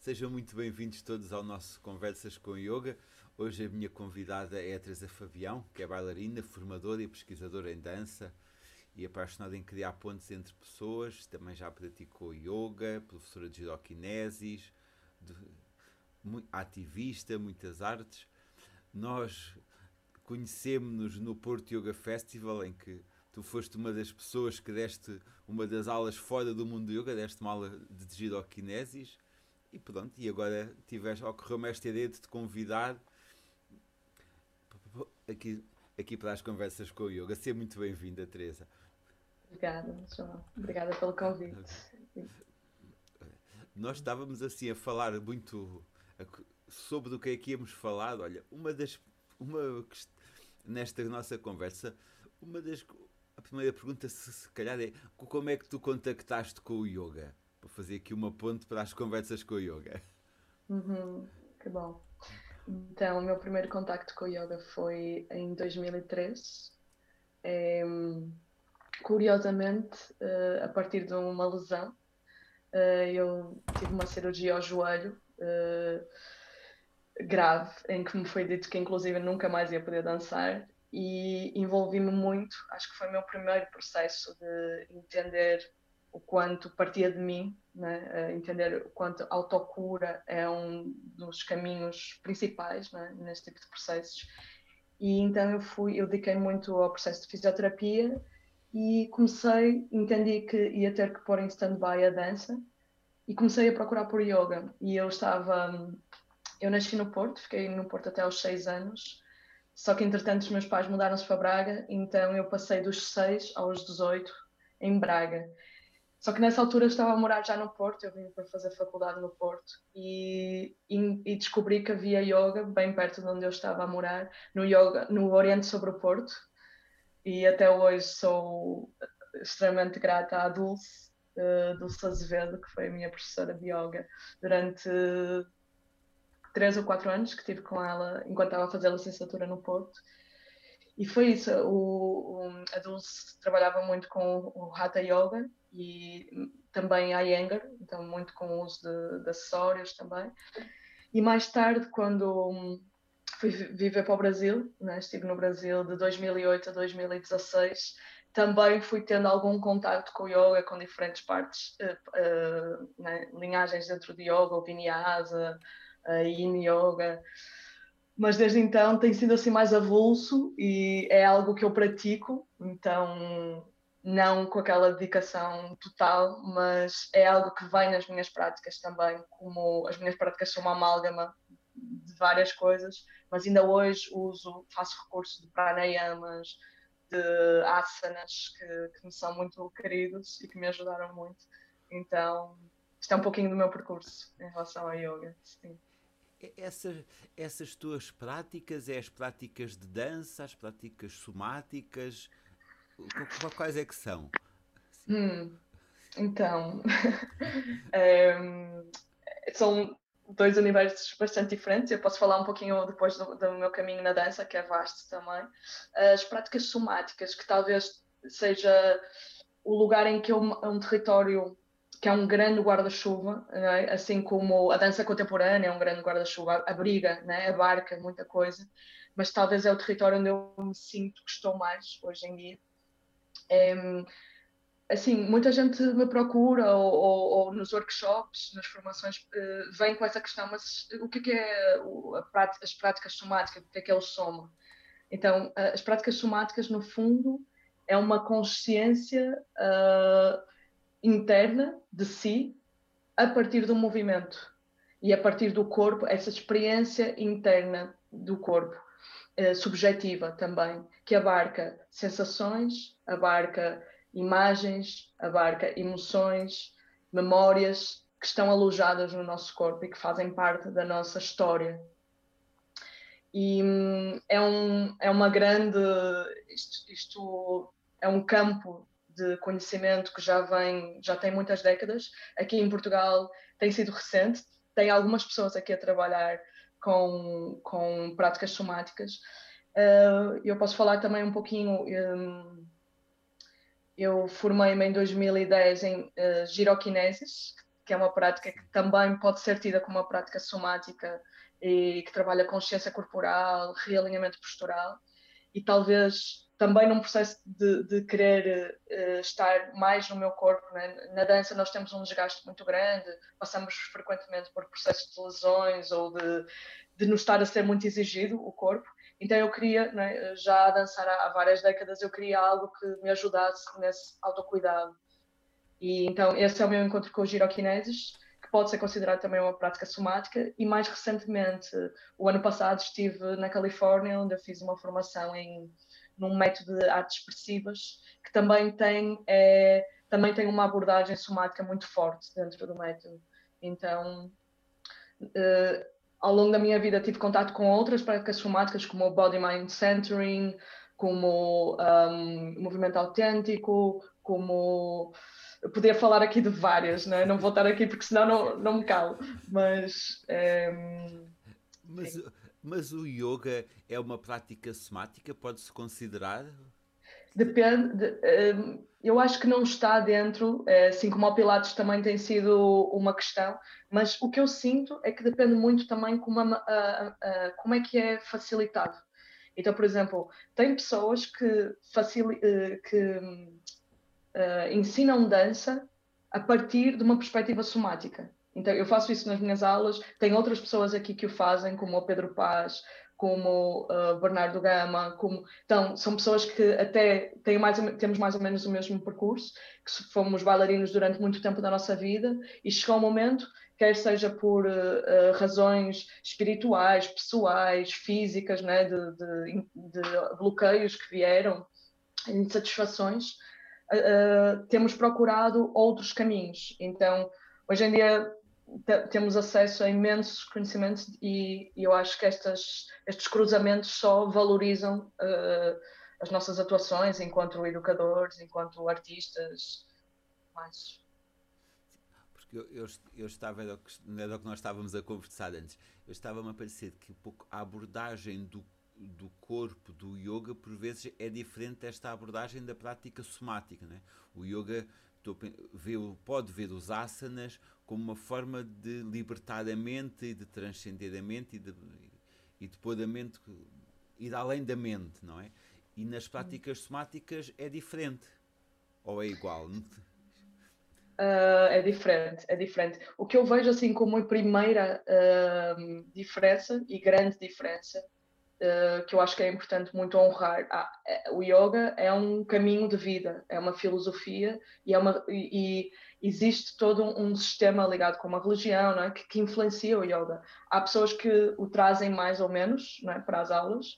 Sejam muito bem-vindos todos ao nosso Conversas com Yoga. Hoje a minha convidada é a Teresa Fabião, que é bailarina, formadora e pesquisadora em dança e apaixonada em criar pontes entre pessoas. Também já praticou yoga, professora de giroquinesis, ativista, muitas artes. Nós conhecemos-nos no Porto Yoga Festival, em que tu foste uma das pessoas que deste uma das aulas fora do mundo do yoga, deste uma aula de giroquinesis. E pronto, e agora tiveste, ocorreu-me esta ideia de te convidar aqui, aqui para as conversas com o yoga. Seja muito bem-vinda, Teresa. Obrigada, João. Obrigada pelo convite. Nós estávamos assim a falar muito sobre o que é que íamos falar. Olha, uma das. Uma, nesta nossa conversa, uma das. A primeira pergunta, se, se calhar, é como é que tu contactaste com o yoga? Para fazer aqui uma ponte para as conversas com o yoga. Uhum, que bom. Então, o meu primeiro contacto com o yoga foi em 2003. É, curiosamente, uh, a partir de uma lesão, uh, eu tive uma cirurgia ao joelho uh, grave, em que me foi dito que inclusive nunca mais ia poder dançar e envolvi-me muito. Acho que foi o meu primeiro processo de entender o quanto partia de mim, né? entender o quanto autocura é um dos caminhos principais né? neste tipo de processos. E então eu fui, eu dediquei muito ao processo de fisioterapia e comecei, entendi que ia ter que pôr em stand-by a dança e comecei a procurar por yoga. E eu estava, eu nasci no Porto, fiquei no Porto até aos seis anos, só que entretanto os meus pais mudaram-se para Braga, então eu passei dos seis aos 18 em Braga. Só que nessa altura eu estava a morar já no Porto, eu vim para fazer faculdade no Porto e, e, e, descobri que havia yoga bem perto de onde eu estava a morar, no, yoga, no Oriente sobre o Porto. E até hoje sou extremamente grata à Dulce, uh, Dulce Azevedo, que foi a minha professora de yoga durante três ou quatro anos que tive com ela enquanto estava a fazer a licenciatura no Porto. E foi isso, o, o, a Dulce trabalhava muito com o Hatha Yoga, e também a Iyengar, então muito com o uso de, de, acessórios também. E mais tarde, quando fui viver para o Brasil, né, estive no Brasil de 2008 a 2016, também fui tendo algum contato com o yoga, com diferentes partes, uh, uh, né, linhagens dentro de yoga, o Vinyasa, uh, Yin Yoga, mas desde então tem sido assim mais avulso e é algo que eu pratico, então não com aquela dedicação total, mas é algo que vem nas minhas práticas também, como as minhas práticas são uma amálgama de várias coisas, mas ainda hoje uso, faço recurso de pranayamas, de asanas que, que me são muito queridos e que me ajudaram muito. Então, isto é um pouquinho do meu percurso em relação ao yoga. Sim. Essas, essas tuas práticas, é as práticas de dança, as práticas somáticas, Quais é que são? Hum, então, é, são dois universos bastante diferentes. Eu posso falar um pouquinho depois do, do, meu caminho na dança, que é vasto também. As práticas somáticas, que talvez seja o lugar em que é um território que é um grande guarda-chuva, é? assim como a dança contemporânea é um grande guarda-chuva, abriga, né? abarca muita coisa, mas talvez é o território onde eu me sinto que estou mais hoje em dia. É, assim, muita gente me procura ou, ou, ou nos workshops, nas formações, uh, vem com essa questão, mas o que é, é prática, as práticas somáticas, o que é que eles somam? Então, as práticas somáticas, no fundo, é uma consciência uh, interna de si a partir do movimento e a partir do corpo, essa experiência interna do corpo. Eh, subjetiva também, que abarca sensações, abarca imagens, abarca emoções, memórias que estão alojadas no nosso corpo e que fazem parte da nossa história. E hum, é, um, é uma grande. Isto, isto é um campo de conhecimento que já vem, já tem muitas décadas. Aqui em Portugal tem sido recente, tem algumas pessoas aqui a trabalhar com, com práticas somáticas. Uh, eu posso falar também um pouquinho. Um, eu formei-me em 2010 em uh, giroquinesis, que é uma prática que também pode ser tida como uma prática somática e que trabalha consciência corporal, realinhamento postural e talvez também num processo de, de querer uh, estar mais no meu corpo. Né? Na dança nós temos um desgaste muito grande, passamos frequentemente por processos de lesões ou de, de nos estar a ser muito exigido o corpo. Então eu queria, né, já a dançar há, várias décadas, eu queria algo que me ajudasse nesse autocuidado. E então esse é o meu encontro com o giroquineses, que pode ser considerado também uma prática somática. E mais recentemente, o ano passado, estive na Califórnia, onde eu fiz uma formação em num método de artes expressivas, que também tem, é, também tem uma abordagem somática muito forte dentro do método. Então, uh, ao longo da minha vida tive contato com outras práticas somáticas, como o Body Mind Centering, como um, movimento autêntico, como eu podia falar aqui de várias, né? não vou estar aqui porque senão não, não me calo, mas, um, mas mas o yoga é uma prática somática? Pode-se considerar? Depende. De, um, eu acho que não está dentro, eh, assim como o Pilates também tem sido uma questão, mas o que eu sinto é que depende muito também como, a, a, a, como é que é facilitado. Então, por exemplo, tem pessoas que, eh, que uh, ensinam dança a partir de uma perspectiva somática. Então, eu faço isso nas minhas aulas, tem outras pessoas aqui que o fazem, como o Pedro Paz, como uh, Bernardo Gama, como... Então, são pessoas que até têm mais, temos mais ou menos o mesmo percurso, que fomos bailarinos durante muito tempo da nossa vida, e chegou um momento, quer seja por uh, uh, razões espirituais, pessoais, físicas, né, de, de, de bloqueios que vieram, insatisfações, temos procurado outros caminhos. Então, hoje em dia temos acesso a imensos conhecimentos e, e eu acho que estas, estes cruzamentos só valorizam uh, as nossas atuações enquanto educadores, enquanto artistas, mais. Porque eu, eu, eu estava, era o, que, era o que nós estávamos a conversar antes, eu estava-me a parecer que pouco a abordagem do, do corpo do yoga, por vezes, é diferente desta abordagem da prática somática. Né? O yoga vê, pode ver os asanas como uma forma de libertar a mente e de transcender a mente e de, e de pôr a mente ir além da mente, não é? E nas práticas somáticas é diferente ou é igual? Uh, é diferente, é diferente. O que eu vejo assim como a primeira uh, diferença e grande diferença uh, que eu acho que é importante muito honrar, ah, o yoga é um caminho de vida, é uma filosofia e é uma e, e existe todo um, um, sistema ligado com uma religião é? que, que, influencia o yoga. Há pessoas que o trazem mais ou menos é? para as aulas,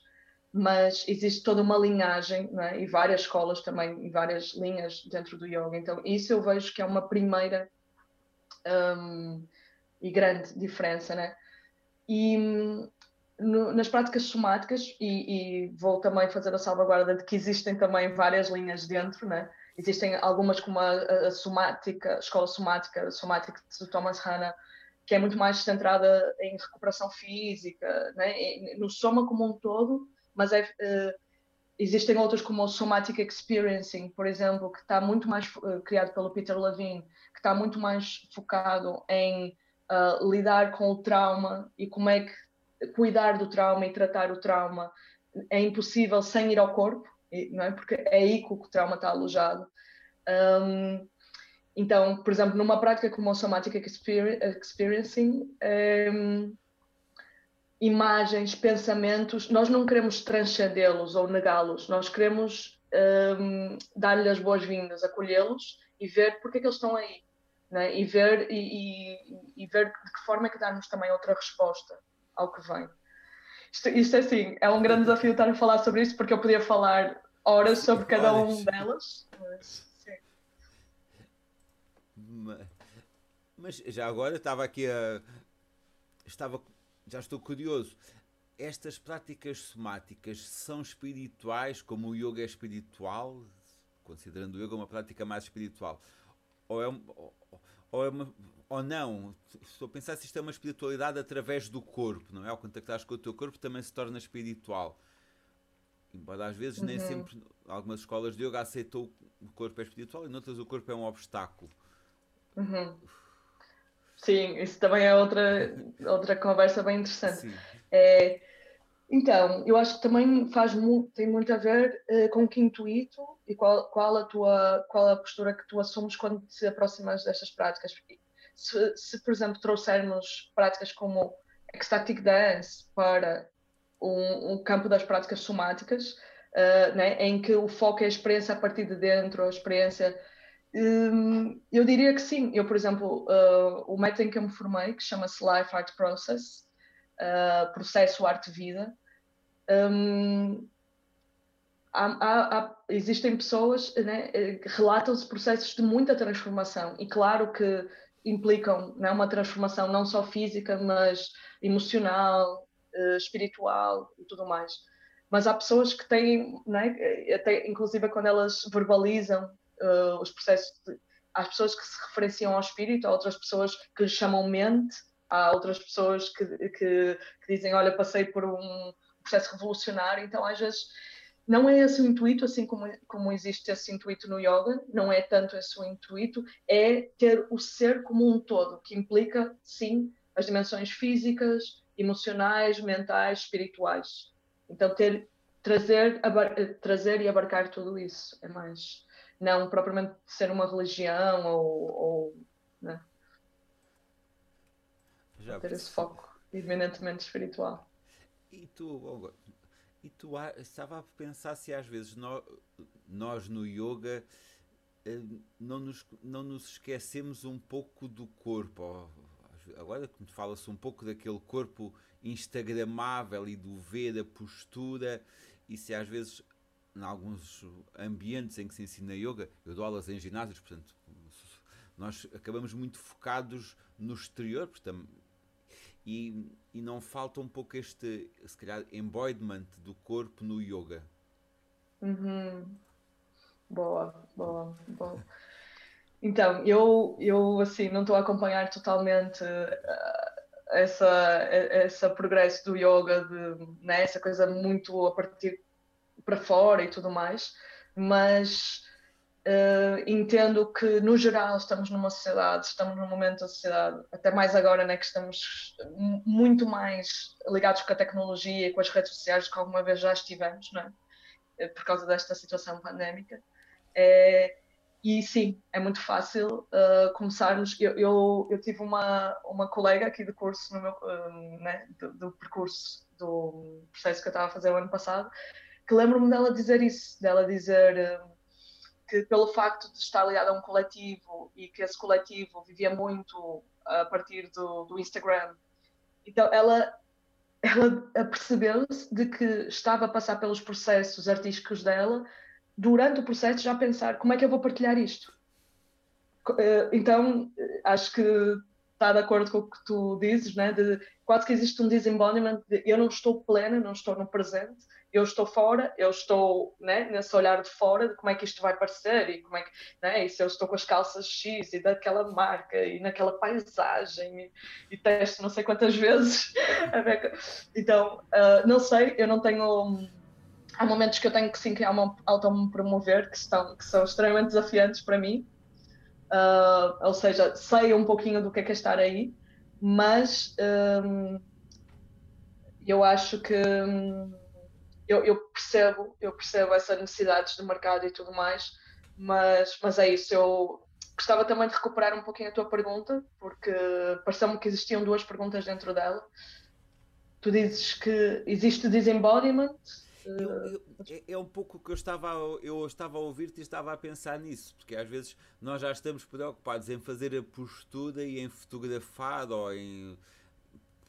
mas existe toda uma linhagem é? e várias escolas também e várias linhas dentro do yoga. Então, isso eu vejo que é uma primeira um, e grande diferença. Né? E no, nas práticas somáticas, e, e, vou também fazer a salvaguarda de que existem também várias linhas dentro, né? Existem algumas como a, a, somática, a escola somática, somática de Thomas Hanna, que é muito mais centrada em recuperação física, né? no soma como um todo, mas é, uh, existem outras como o Somatic Experiencing, por exemplo, que está muito mais uh, criado pelo Peter Levine, que está muito mais focado em uh, lidar com o trauma e como é que cuidar do trauma e tratar o trauma é impossível sem ir ao corpo, não é? Porque é aí que o trauma está alojado. Um, então, por exemplo, numa prática como o Somatic Experiencing, um, imagens, pensamentos, nós não queremos transcendê-los ou negá-los, nós queremos um, dar-lhe as boas-vindas, acolhê-los e ver porque é que eles estão aí. Né? E, ver, e, e, e, ver de que forma é que darmos também outra resposta ao que vem. Isto, isto é assim, é um grande desafio estar a falar sobre isto, porque eu podia falar horas sobre cada horas. um delas. Mas, mas já agora estava aqui a. Estava. Já estou curioso. Estas práticas somáticas são espirituais, como o yoga é espiritual, considerando o yoga uma prática mais espiritual? Ou é, ou é uma, ou não, estou a pensar se isto é uma espiritualidade através do corpo, não é? Ao contactar com o teu corpo também se torna espiritual. Embora às vezes uhum. nem sempre, algumas escolas de yoga aceitam o corpo é espiritual e noutras o corpo é um obstáculo. Uhum. Sim, isso também é outra, outra conversa bem interessante. É, então, eu acho que também faz muito, tem muito a ver uh, com que intuito e qual, qual, a tua, qual a postura que tu assumes quando te aproximas destas práticas. Se, se por exemplo, trouxermos práticas como ecstatic dance para um, um campo das práticas somáticas, uh, né, em que o foco é a experiência a partir de dentro, a experiência. Um, eu diria que sim. Eu, por exemplo, uh, o método em que eu me formei, que chama-se Life Art Process, uh, processo arte-vida, um, há, há, há, existem pessoas né, que relatam-se processos de muita transformação e claro que implicam né, uma transformação não só física, mas emocional, uh, espiritual e tudo mais. Mas há pessoas que têm, né, até, inclusive quando elas verbalizam uh, os processos, de, há pessoas que se referenciam ao espírito, há outras pessoas que chamam mente, há outras pessoas que, que, que dizem, olha, passei por um processo revolucionário, então às vezes não é esse o intuito, assim como, como existe esse intuito no yoga, não é tanto esse o intuito, é ter o ser como um todo, que implica, sim, as dimensões físicas, emocionais, mentais, espirituais. Então, ter, trazer, abar, trazer e abarcar tudo isso é mais. Não propriamente ser uma religião ou. ou né? Ter esse foco eminentemente espiritual. E tu, e tu estava a pensar se às vezes nós, nós no yoga eh, não nos, não nos esquecemos um pouco do corpo. Agora que fala-se um pouco daquele corpo instagramável e do ver a postura, e se às vezes em alguns ambientes em que se ensina yoga, eu dou aulas em ginásios, portanto, nós acabamos muito focados no exterior, portanto, e, e não falta um pouco este, se calhar, embodiment do corpo no yoga. Uhum. Boa, boa, boa. Então, eu, eu assim, não estou a acompanhar totalmente uh, essa, essa progresso do yoga, de, né, essa coisa muito a partir para fora e tudo mais, mas Uh, entendo que, no geral, estamos numa sociedade, estamos num momento da sociedade, até mais agora, né, que estamos muito mais ligados com a tecnologia e com as redes sociais do que alguma vez já estivemos, né, por causa desta situação pandémica. É, e sim, é muito fácil uh, começarmos. Eu, eu, eu, tive uma, uma colega aqui do curso, meu, né, do, do, percurso, do processo que eu estava a fazer o ano passado, que lembro-me dela dizer isso, dela dizer. Que pelo facto de estar ligado a um coletivo e que esse coletivo vivia muito a partir do, do Instagram, então ela ela percebeu-se de que estava a passar pelos processos artísticos dela. Durante o processo já pensar como é que eu vou partilhar isto? Eh, então acho que está de acordo com o que tu dizes né de quase que existe um disembodiment de eu não estou plena não estou no presente eu estou fora, eu estou né, nesse olhar de fora de como é que isto vai parecer e como é que, né, e se eu estou com as calças X e daquela marca e naquela paisagem e, e não sei quantas vezes. então, uh, não sei, eu não tenho. Há momentos que eu tenho que sim que auto-me promover que, estão, que são extremamente desafiantes para mim. Uh, ou seja, sei um pouquinho do que é, que é estar aí, mas um, eu acho que. Um, eu, eu, percebo, eu percebo essas necessidades de mercado e tudo mais, mas, mas é isso. Eu gostava também de recuperar um pouquinho a tua pergunta, porque pareceu-me que existiam duas perguntas dentro dela. Tu dizes que existe disembodiment. Eu, eu, é, é um pouco o que eu estava, a, eu estava a ouvir-te e estava a pensar nisso, porque às vezes nós já estamos preocupados em fazer a postura e em fotografar ou em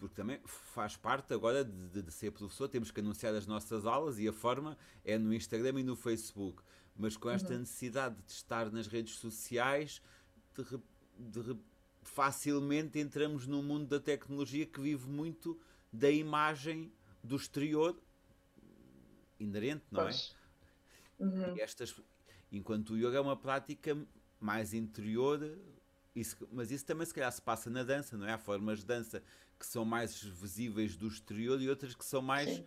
porque também faz parte agora de, de, ser professor, temos que anunciar as nossas aulas e a forma é no Instagram e no Facebook. Mas com esta uhum. necessidade de estar nas redes sociais, de, facilmente entramos num mundo da tecnologia que vive muito da imagem do exterior inerente, não pois. é? Uhum. Estas, enquanto o yoga é uma prática mais interior, isso, mas isso também se calhar se passa na dança, não é? Há formas de dança que são mais visíveis do exterior e outras que são mais.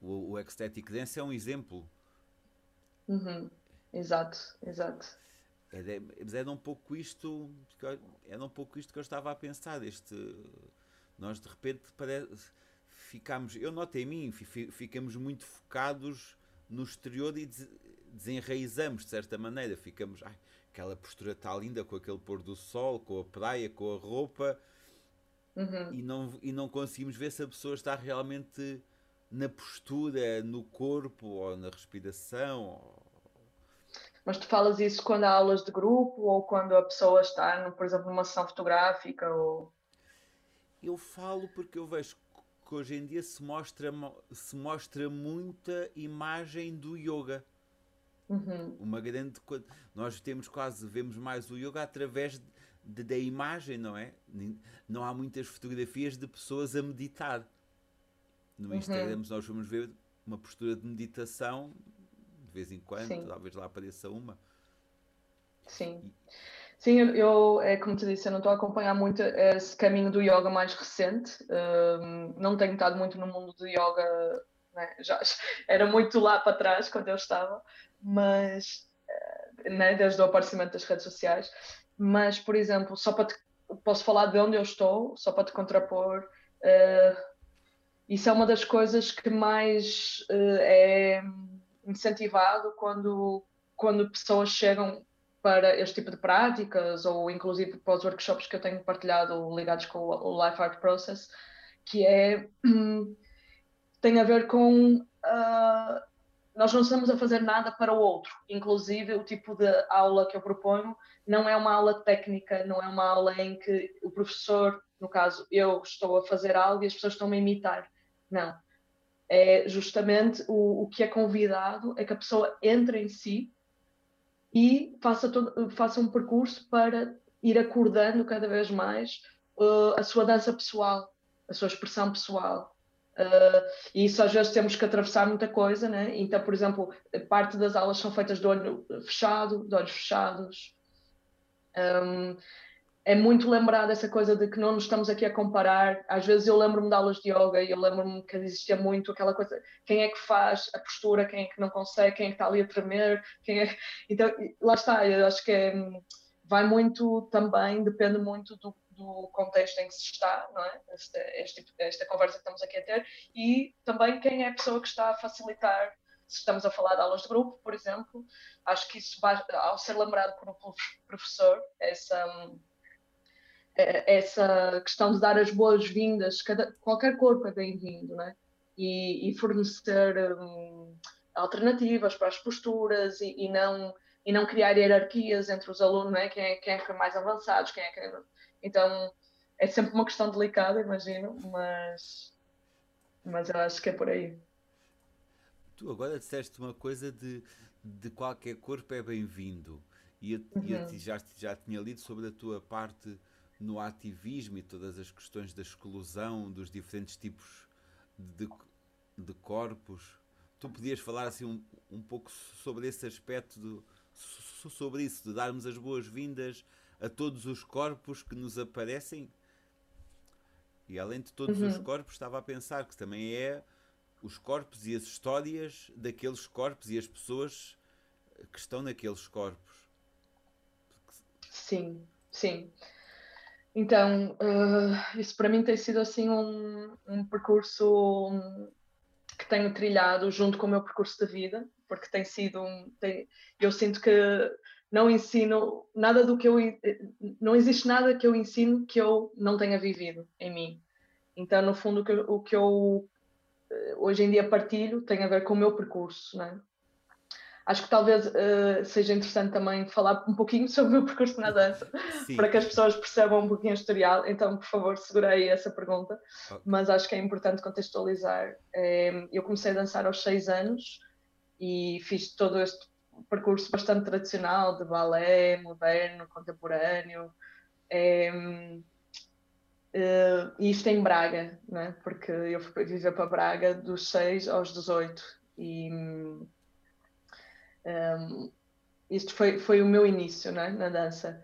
O, o Ecstatic Dance é um exemplo. Uhum. Exato, exato. era, era um pouco isto era um pouco isto que eu estava a pensar este nós de repente parece, ficamos eu noto em mim ficamos muito focados no exterior e desenraizamos de certa maneira ficamos ai, aquela postura está linda com aquele pôr do sol com a praia com a roupa uhum. e não e não conseguimos ver se a pessoa está realmente na postura no corpo ou na respiração ou mas tu falas isso quando há aulas de grupo ou quando a pessoa está, por exemplo, numa sessão fotográfica? Ou... Eu falo porque eu vejo hoje em dia se mostra, se mostra muita imagem do yoga. Uhum. Uma grande. Nós temos quase, vemos mais o yoga através de, de, da imagem, não é? Não há muitas fotografias de pessoas a meditar. No uhum. Instagram nós vamos ver uma postura de meditação de vez em quando, Sim. talvez lá apareça uma. Sim. Sim, eu, é como te disse, eu não estou a acompanhar muito esse caminho do yoga mais recente. Um, não tenho estado muito no mundo do yoga, né? já era muito lá para trás quando eu estava, mas eh, né? desde o aparecimento das redes sociais. Mas, por exemplo, só para te, posso falar de onde eu estou, só para te contrapor. Uh, isso é uma das coisas que mais uh, é incentivado quando, quando pessoas chegam para este tipo de práticas ou inclusive para os workshops que eu tenho partilhado ligados com o Life Art Process, que é tem a ver com uh, nós não estamos a fazer nada para o outro, inclusive o tipo de aula que eu proponho não é uma aula técnica, não é uma aula em que o professor, no caso eu, estou a fazer algo e as pessoas estão a imitar. Não é justamente o, o que é convidado é que a pessoa entre em si e faça, todo, faça um percurso para ir acordando cada vez mais uh, a sua dança pessoal, a sua expressão pessoal. Uh, e isso às vezes temos que atravessar muita coisa, né? Então, por exemplo, parte das aulas são feitas de olho fechado, de olhos fechados. Um, é muito lembrado essa coisa de que não nos estamos aqui a comparar. Às vezes eu lembro-me de aulas de yoga e eu lembro-me que existia muito aquela coisa, quem é que faz a postura, quem é que não consegue, quem é que está ali a tremer, quem é... Então, lá está, eu acho que é, vai muito também, depende muito do, do, contexto em que se está, não é? Esta, este, esta conversa que estamos aqui a ter, e também quem é a pessoa que está a facilitar se estamos a falar de aulas de grupo, por exemplo, acho que isso vai, ao ser lembrado por um professor, essa essa questão de dar as boas-vindas, qualquer corpo é bem-vindo, né? E, e fornecer um, alternativas para as posturas e, e, não e não criar hierarquias entre os alunos, né? Quem é, quem é que é mais avançados, quem é que é... então é sempre uma questão delicada, imagino, mas mas eu acho que é por aí. Tu agora disseste uma coisa de, de qualquer corpo é bem-vindo. E eu, uhum. eu já, já tinha lido sobre a tua parte no ativismo e todas as questões da exclusão dos diferentes tipos de, de corpos. Tu podias falar assim um, um pouco sobre esse aspecto, do, sobre isso, de darmos as boas-vindas a todos os corpos que nos aparecem? E além de todos uhum. os corpos, estava a pensar que também é os corpos e as histórias daqueles corpos e as pessoas que estão naqueles corpos. Sim, sim. Então, uh, isso para mim tem sido assim um, um percurso que tenho trilhado junto com o meu percurso de vida, porque tem sido um. Tem, eu sinto que não ensino nada do que eu. Não existe nada que eu ensino que eu não tenha vivido em mim. Então, no fundo, o que, o que eu eh, hoje em dia partilho tem a ver com o meu percurso, né? Acho que talvez uh, seja interessante também falar um pouquinho sobre o meu percurso na dança, Sim. para que as pessoas percebam um pouquinho o historial. Então, por favor, segurei essa pergunta, okay. mas acho que é importante contextualizar. É, eu comecei a dançar aos seis anos e fiz todo este percurso bastante tradicional de balé, moderno, contemporâneo. É, uh, isto em Braga, né? porque eu fui viver para Braga dos 6 aos 18 e um, isto foi, foi o meu início né, na dança.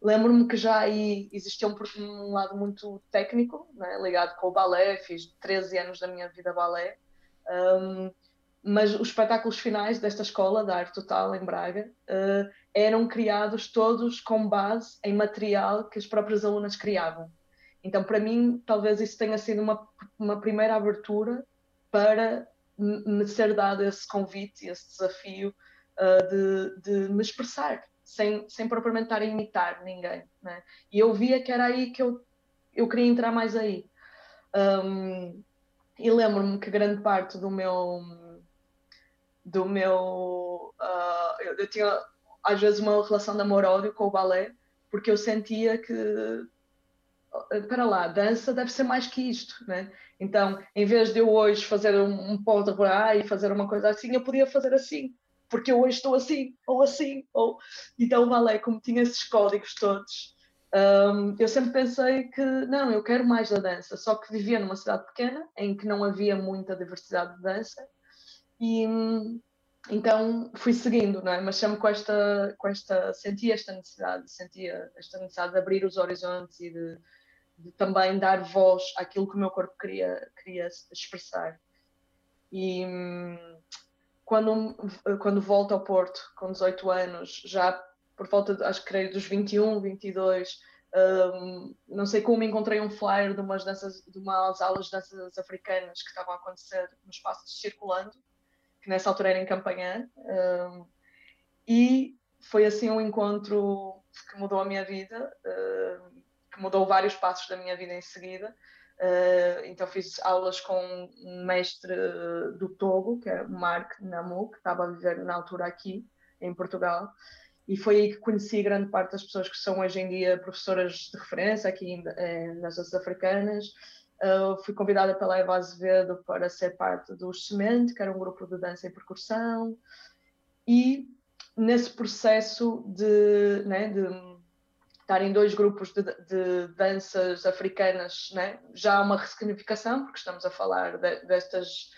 Lembro-me que já aí existia um, um lado muito técnico, né, ligado com o balé, fiz 13 anos da minha vida balé, um, mas os espetáculos finais desta escola, da Arte Total, em Braga, uh, eram criados todos com base em material que as próprias alunas criavam. Então, para mim, talvez isso tenha sido uma, uma primeira abertura para me ser dado esse convite, esse desafio uh, de, de, me expressar, sem, sem propriamente estar a imitar ninguém. Né? E eu via que era aí que eu, eu queria entrar mais aí. Um, e lembro-me que grande parte do meu do meu uh, eu, eu, tinha às vezes uma relação de amor-ódio com o balé porque eu sentia que para lá, dança deve ser mais que isto, né? Então, em vez de eu hoje fazer um, um pó de e fazer uma coisa assim, eu podia fazer assim, porque eu hoje estou assim, ou assim, ou... Então o balé, como tinha esses códigos todos, um, eu sempre pensei que, não, eu quero mais da dança, só que vivia numa cidade pequena, em que não havia muita diversidade de dança, e então fui seguindo, não é? Mas sempre com esta, com esta, sentia esta necessidade, sentia esta necessidade de abrir os horizontes e de de também dar voz àquilo que o meu corpo queria, queria expressar. E quando, quando volto ao Porto, com 18 anos, já por volta, de, acho que creio, dos 21, 22, um, não sei como encontrei um flyer de umas, danças, de umas aulas de danças africanas que estavam a acontecer no espaço circulando, que nessa altura era em Campanhã, um, e foi assim um encontro que mudou a minha vida. Um, que mudou vários passos da minha vida em seguida. Uh, então fiz aulas com um mestre do Togo, que é o Mark Namu, que estava a viver na altura aqui, em Portugal. E foi aí que conheci grande parte das pessoas que são hoje em dia professoras de referência aqui em, em, nas Açores Africanas. Uh, fui convidada pela Eva Azevedo para ser parte do Semente, que era um grupo de dança e percussão. E nesse processo de, né, de estar em dois grupos de, de danças africanas, né? já há uma ressignificação, porque estamos a falar de, destas,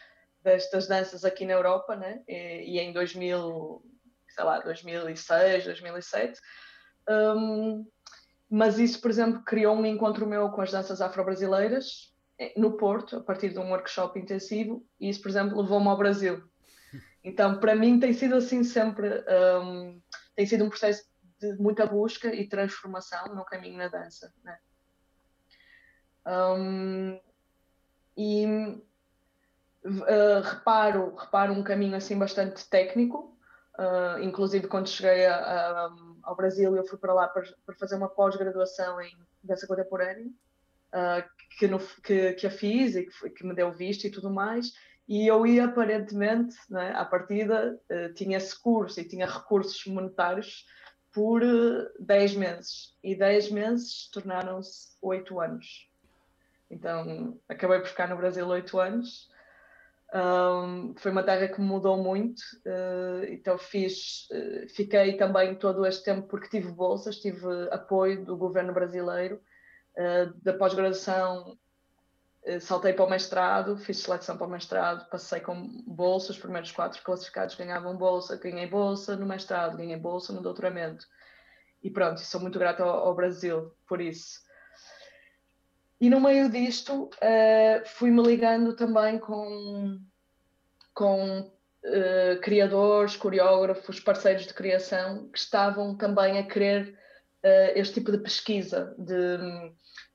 destas danças aqui na Europa, né? e, e em 2000, sei lá, 2006, 2007. Um, mas isso, por exemplo, criou um encontro meu com as danças afro-brasileiras eh, no Porto, a partir de um workshop intensivo, e isso, por exemplo, levou-me ao Brasil. Então, para mim, tem sido assim sempre, um, tem sido um processo de muita busca e transformação no caminho na dança. Né? Um, e uh, reparo, reparo um caminho assim bastante técnico, uh, inclusive quando cheguei a, a, ao Brasil eu fui para lá para, fazer uma pós-graduação em dança contemporânea, uh, que, no, que, que, a fiz e que, que, me deu visto e tudo mais, e eu ia aparentemente, né, à partida, tinha esse curso e tinha recursos monetários por 10 eh, meses. E 10 meses tornaram-se 8 anos. Então, acabei por ficar no Brasil 8 anos. Um, foi uma terra que me mudou muito, uh, então fiz, uh, fiquei também todo este tempo porque tive bolsas, tive apoio do governo brasileiro, uh, da pós-graduação saltei para o mestrado, fiz seleção para o mestrado, passei com bolsa, os primeiros quatro classificados ganhavam bolsa, ganhei bolsa no mestrado, ganhei bolsa no doutoramento. E pronto, sou muito grata ao, ao Brasil por isso. E no meio disto, uh, fui-me ligando também com, com uh, criadores, coreógrafos, parceiros de criação que estavam também a querer uh, este tipo de pesquisa, de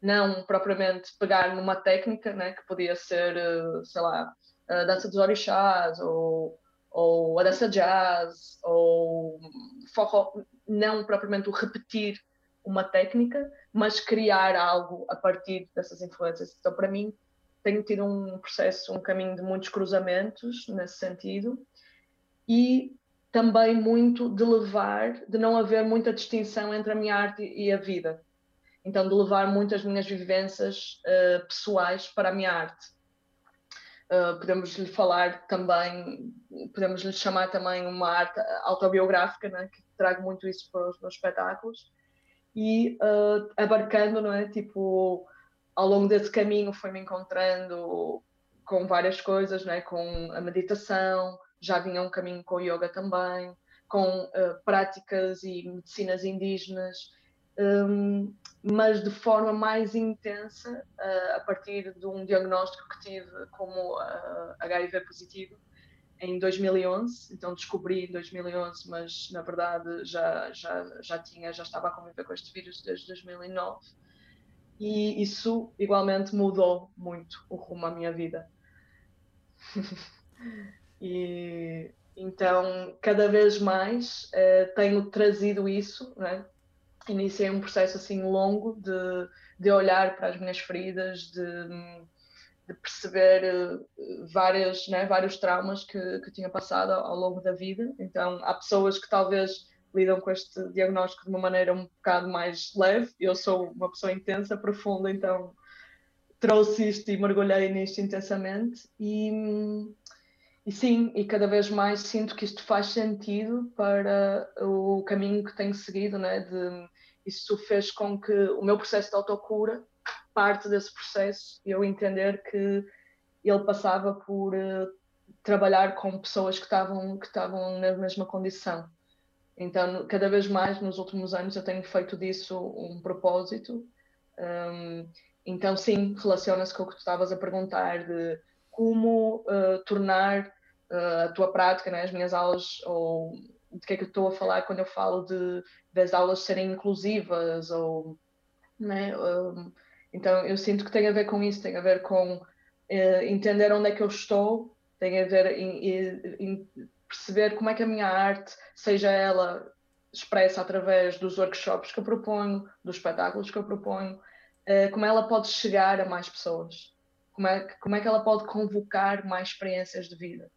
não propriamente pegar numa técnica, né, que podia ser, uh, sei lá, a dança dos orixás, ou, ou a dança jazz, ou forró, não propriamente o repetir uma técnica, mas criar algo a partir dessas influências. Então, para mim, tenho tido um processo, um caminho de muitos cruzamentos nesse sentido e também muito de levar, de não haver muita distinção entre a minha arte e a vida. Então, de levar muitas minhas vivências uh, pessoais para a minha arte. Uh, podemos lhe falar também, podemos lhe chamar também uma arte autobiográfica, né, que trago muito isso para os meus espetáculos, e uh, abarcando, não é? Tipo, ao longo desse caminho foi-me encontrando com várias coisas, né, com a meditação, já vinha um caminho com yoga também, com uh, práticas e medicinas indígenas, um, mas de forma mais intensa uh, a partir de um diagnóstico que tive como uh, HIV positivo em 2011, então descobri em 2011, mas na verdade já, já, já tinha, já estava a conviver com este vírus desde 2009 e isso igualmente mudou muito o rumo à minha vida. e então cada vez mais eh, tenho trazido isso, né? iniciei um processo assim longo de, de olhar para as minhas feridas, de de perceber uh, várias, né, vários traumas que, que tinha passado ao longo da vida. Então, há pessoas que talvez lidam com este diagnóstico de uma maneira um bocado mais leve. Eu sou uma pessoa intensa, profunda, então trouxe isto e mergulhei nisto intensamente. E, e sim, e cada vez mais sinto que isto faz sentido para o caminho que tenho seguido, né? De, isso fez com que o meu processo de autocura parte desse processo eu entender que ele passava por uh, trabalhar com pessoas que estavam que estavam na mesma condição. Então, cada vez mais nos últimos anos eu tenho feito disso um propósito. Um, então, sim, relaciona-se com o que tu estavas a perguntar de como uh, tornar uh, a tua prática, né, as minhas aulas, ou de que é que eu estou a falar quando eu falo de das aulas serem inclusivas ou né, um, então eu sinto que tem a ver com isso, tem a ver com uh, entender onde é que eu estou, tem a ver em, em, perceber como é que a minha arte, seja ela expressa através dos workshops que eu proponho, dos espetáculos que eu proponho, uh, como ela pode chegar a mais pessoas, como é, como é que ela pode convocar mais experiências de vida.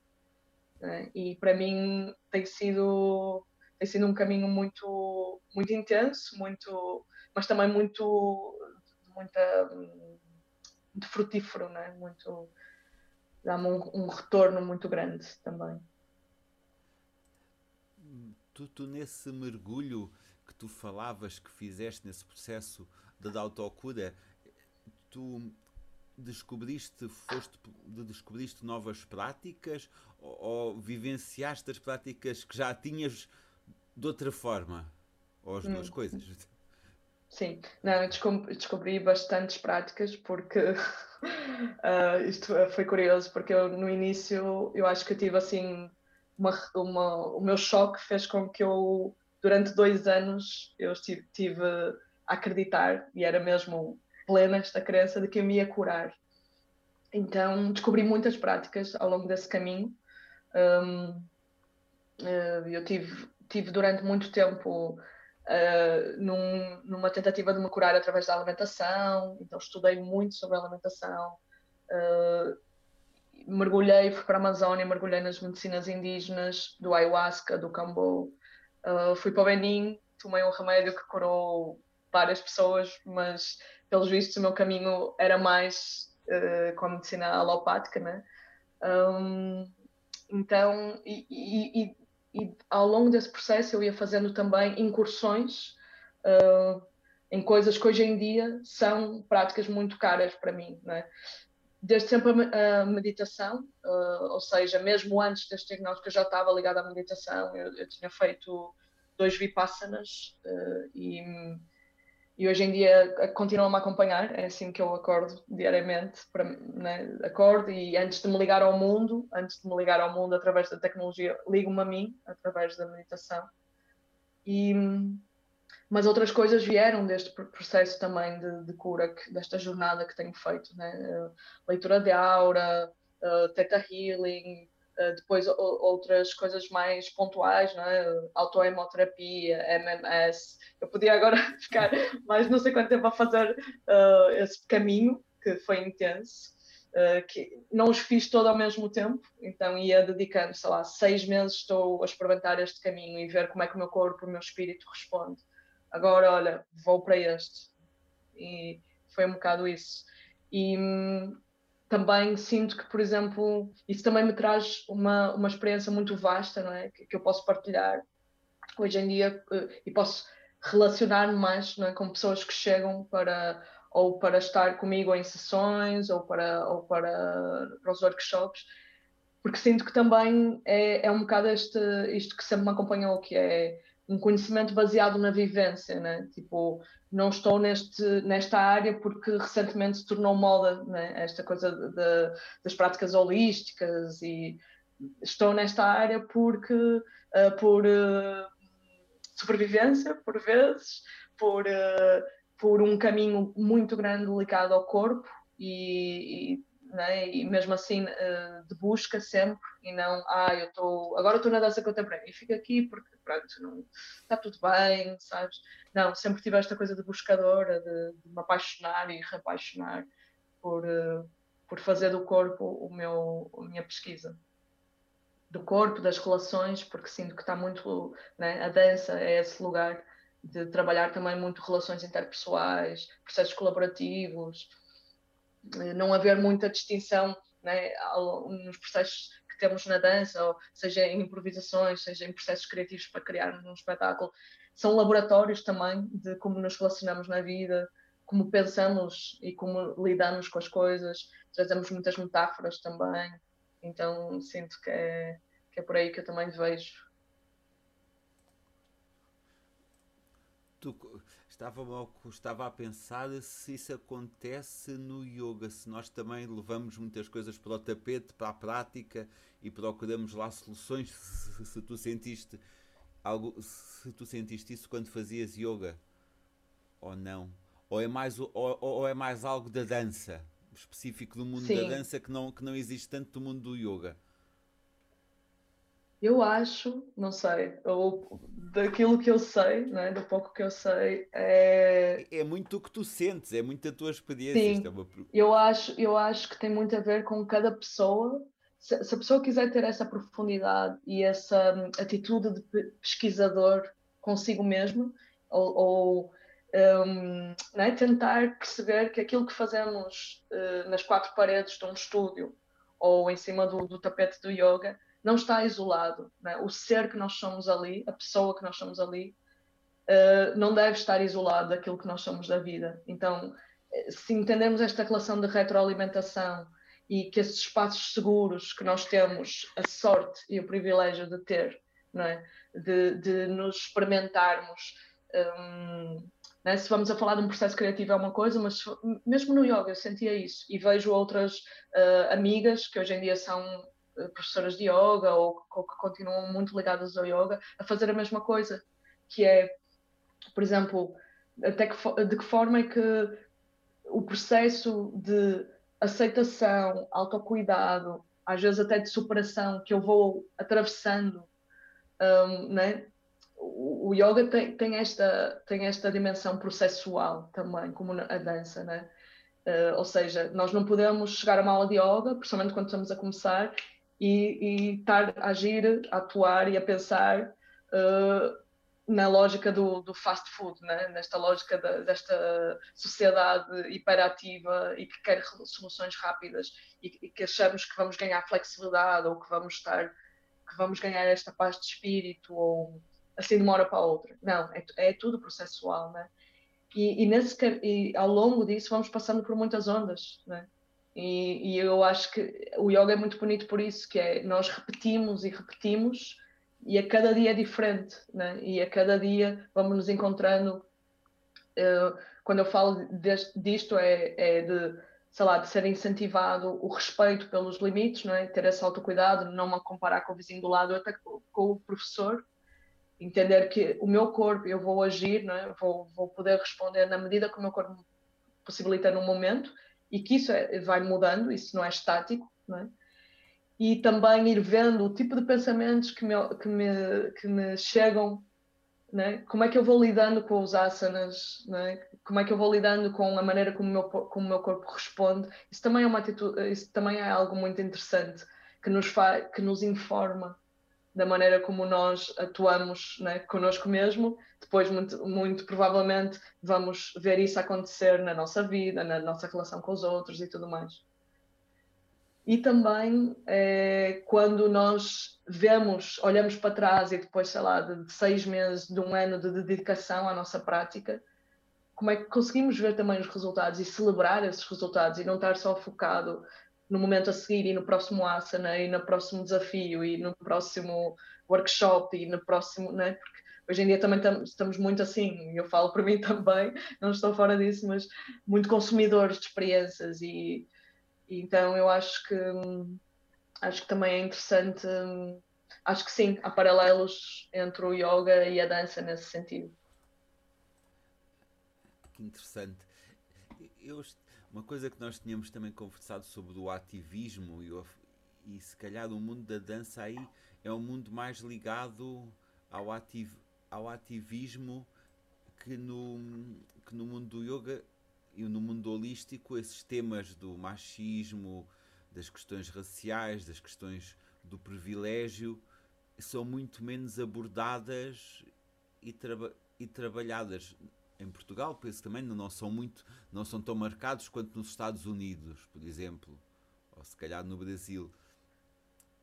Né? E para mim tem sido tem sido um caminho muito muito intenso, muito, mas também muito muita, muito frutífero, né? muito, dá-me um, um, retorno muito grande também. Tu, tu, nesse mergulho que tu falavas, que fizeste nesse processo de autocura, tu descobriste, foste, descobriste novas práticas ou, ou, vivenciaste as práticas que já tinhas de outra forma? Ou as hum. duas coisas? Sim, não, eu descobri bastantes práticas porque uh, isto foi curioso, porque eu no início eu acho que eu tive assim uma, uma, o meu choque fez com que eu durante dois anos eu estive, tive a acreditar e era mesmo plena esta crença de que eu me ia curar. Então descobri muitas práticas ao longo desse caminho. Um, uh, eu tive, tive durante muito tempo uh, num, numa tentativa de me curar através da alimentação, então estudei muito sobre a alimentação, uh, mergulhei, fui para a Amazónia, mergulhei nas medicinas indígenas, do ayahuasca, do cambô, uh, fui para o Benin, tomei um remédio que curou várias pessoas, mas pelos vistos o meu caminho era mais uh, com a medicina alopática, né? Um, então, e, e, e ao longo desse processo eu ia fazendo também incursões uh, em coisas que hoje em dia são práticas muito caras para mim, né? Desde sempre a, meditação, uh, ou seja, mesmo antes deste diagnóstico eu já estava ligada à meditação, eu, eu tinha feito dois vipassanas uh, e e hoje em dia continuam-me a acompanhar, é assim que eu acordo diariamente, para, né? acordo e antes de me ligar ao mundo, antes de me ligar ao mundo através da tecnologia, ligo-me a mim através da meditação. E, mas outras coisas vieram deste processo também de, de cura, que, desta jornada que tenho feito, né? leitura de aura, uh, theta healing, uh, depois outras coisas mais pontuais, né? autoemoterapia, MMS, eu podia agora ficar mais não sei quanto tempo a fazer uh, esse caminho, que foi intenso, uh, que não os fiz todo ao mesmo tempo, então ia dedicando, sei lá, seis meses estou a experimentar este caminho e ver como é que o meu corpo, o meu espírito responde. Agora, olha, vou para este. E foi um bocado isso. E hum, também sinto que, por exemplo, isso também me traz uma, uma experiência muito vasta, não é? Que, que eu posso partilhar hoje em dia uh, e posso relacionar-me mais é, com pessoas que chegam para ou para estar comigo em sessões ou para ou para, para os workshops porque sinto que também é, é um bocado este, isto que sempre me acompanhou que é um conhecimento baseado na vivência, né? Tipo, não estou neste, nesta área porque recentemente se tornou moda, né? Esta coisa de, das práticas holísticas e estou nesta área porque uh, por uh, sobrevivência, por vezes, por, uh, por um caminho muito grande ligado ao corpo e, e, né, e mesmo assim de busca sempre e não, ah, eu estou, agora estou na dança contemporânea e fico aqui porque pronto, não, está tudo bem, sabes? Não, sempre tive esta coisa de buscadora, de, de me apaixonar e reapaixonar por, por fazer do corpo o meu, a minha pesquisa do corpo, das relações, porque sinto que está muito. Né, a dança é esse lugar de trabalhar também muito relações interpessoais, processos colaborativos, não haver muita distinção né, nos processos que temos na dança, ou seja em improvisações, seja em processos criativos para criar um espetáculo. São laboratórios também de como nos relacionamos na vida, como pensamos e como lidamos com as coisas, trazemos muitas metáforas também. Então sinto que é, que é por aí que eu também vejo. Tu, estava, estava a pensar se isso acontece no yoga, se nós também levamos muitas coisas para o tapete, para a prática e procuramos lá soluções, se, se tu sentiste algo, se tu sentiste isso quando fazias yoga ou não, ou é mais, ou, ou é mais algo da dança? específico do mundo Sim. da dança que não, que não existe tanto do mundo do yoga? Eu acho, não sei, ou daquilo que eu sei, né, do pouco que eu sei, é... é muito o que tu sentes, é muito a tua experiência. Sim, é uma... eu, acho, eu acho que tem muito a ver com cada pessoa. Se, se a pessoa quiser ter essa profundidade e essa hum, atitude de pesquisador consigo mesmo, ou, ou um, né? tentar perceber que aquilo que fazemos uh, nas quatro paredes de um estúdio ou em cima do, do tapete do yoga não está isolado. Né? O ser que nós somos ali, a pessoa que nós somos ali, uh, não deve estar isolado daquilo que nós somos da vida. Então, eh, se entendermos esta relação de retroalimentação e que esses espaços seguros que nós temos a sorte e o privilégio de ter, não é? de, de nos experimentarmos. Um, né? Se vamos a falar de um processo criativo é uma coisa, mas mesmo no yoga eu sentia isso e vejo outras uh, amigas que hoje em dia são professoras de yoga ou, ou, que continuam muito ligadas ao yoga a fazer a mesma coisa, que é, por exemplo, até que, de que forma é que o processo de aceitação, autocuidado, às vezes até de superação que eu vou atravessando, um, né? o, yoga tem, tem, esta, tem esta dimensão processual também, como a dança, né? Uh, ou seja, nós não podemos chegar a uma aula de yoga, principalmente quando estamos a começar, e, e estar a agir, atuar e a pensar uh, na lógica do, do, fast food, né? nesta lógica de, desta sociedade hiperativa e que quer soluções rápidas e, e que achamos que vamos ganhar flexibilidade ou que vamos estar que vamos ganhar esta paz de espírito ou assim de uma hora para outra. Não, é, é tudo processual, né? E, e, nesse, e ao longo disso vamos passando por muitas ondas, né? E, e, eu acho que o yoga é muito bonito por isso, que é nós repetimos e repetimos e a cada dia é diferente, né? E a cada dia vamos nos encontrando. Uh, quando eu falo deste, disto é, é de, sei lá, de ser incentivado o respeito pelos limites, não é? Ter esse autocuidado, não me comparar com o vizinho do lado, até com, com o professor, entender que o meu corpo, eu vou agir, não é? vou, vou poder responder na medida que o meu corpo possibilita no momento e que isso é, vai mudando, isso não é estático, não é? E também ir vendo o tipo de pensamentos que me, que me, que me chegam, né? como é que eu vou lidando com os asanas, né? como é que eu vou lidando com a maneira como o meu, como o meu corpo responde. Isso também é uma atitude, isso também é algo muito interessante que nos, faz, que nos informa da maneira como nós atuamos né, connosco mesmo, depois, muito, muito provavelmente, vamos ver isso acontecer na nossa vida, na nossa relação com os outros e tudo mais. E também é, quando nós vemos, olhamos para trás e depois, sei lá, de seis meses, de um ano de dedicação à nossa prática, como é que conseguimos ver também os resultados e celebrar esses resultados e não estar só focado no momento a seguir e no próximo asana e no próximo desafio e no próximo workshop e no próximo, né? Porque hoje em dia também estamos muito assim, eu falo para mim também, não estou fora disso, mas muito consumidores de experiências e, e então eu acho que acho que também é interessante. Acho que sim, há paralelos entre o yoga e a dança nesse sentido. Que interessante. Eu, uma coisa que nós tínhamos também conversado sobre o ativismo e, o, e se calhar o mundo da dança aí é um mundo mais ligado ao, ativ, ao ativismo que no, que no mundo do yoga e no mundo holístico esses temas do machismo, das questões raciais, das questões do privilégio são muito menos abordadas e, traba e trabalhadas em Portugal, penso também não são muito, não são tão marcados quanto nos Estados Unidos, por exemplo, ou se calhar no Brasil.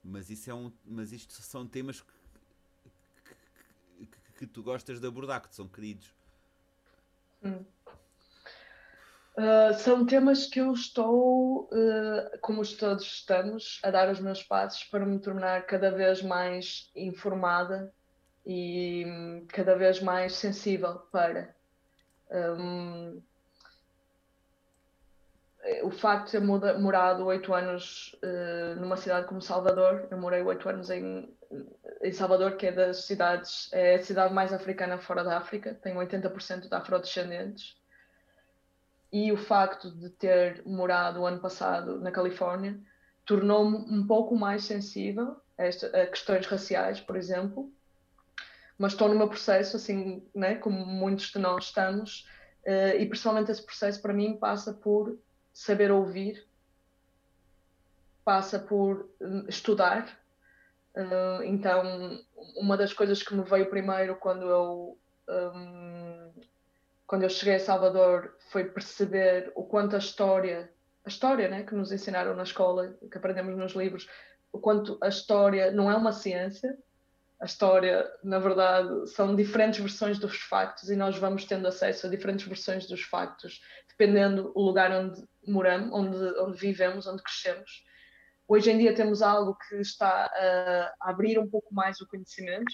Mas isso é um, mas isto são temas que, que, tu gostas de abordar, que te são queridos. Hum. Uh, são temas que eu estou, uh, como todos estamos, a dar os meus passos para me tornar cada vez mais informada e um, cada vez mais sensível para. Um, o facto de ter morado oito anos uh, numa cidade como Salvador, eu morei oito anos em, em Salvador, que é das cidades, é a cidade mais africana fora da África, tem 80% de afrodescendentes. E o facto de ter morado o ano passado na Califórnia tornou-me um pouco mais sensível a, esta, a, questões raciais, por exemplo, mas estou meu processo, assim, né, como muitos de nós estamos, uh, e principalmente esse processo para mim passa por saber ouvir, passa por um, estudar. Uh, então, uma das coisas que me veio primeiro quando eu um, quando eu cheguei a Salvador foi perceber o quanto a história, a história né, que nos ensinaram na escola, que aprendemos nos livros, o quanto a história não é uma ciência, a história, na verdade, são diferentes versões dos factos e nós vamos tendo acesso a diferentes versões dos factos, dependendo do lugar onde moramos, onde, onde vivemos, onde crescemos. Hoje em dia temos algo que está a abrir um pouco mais o conhecimento,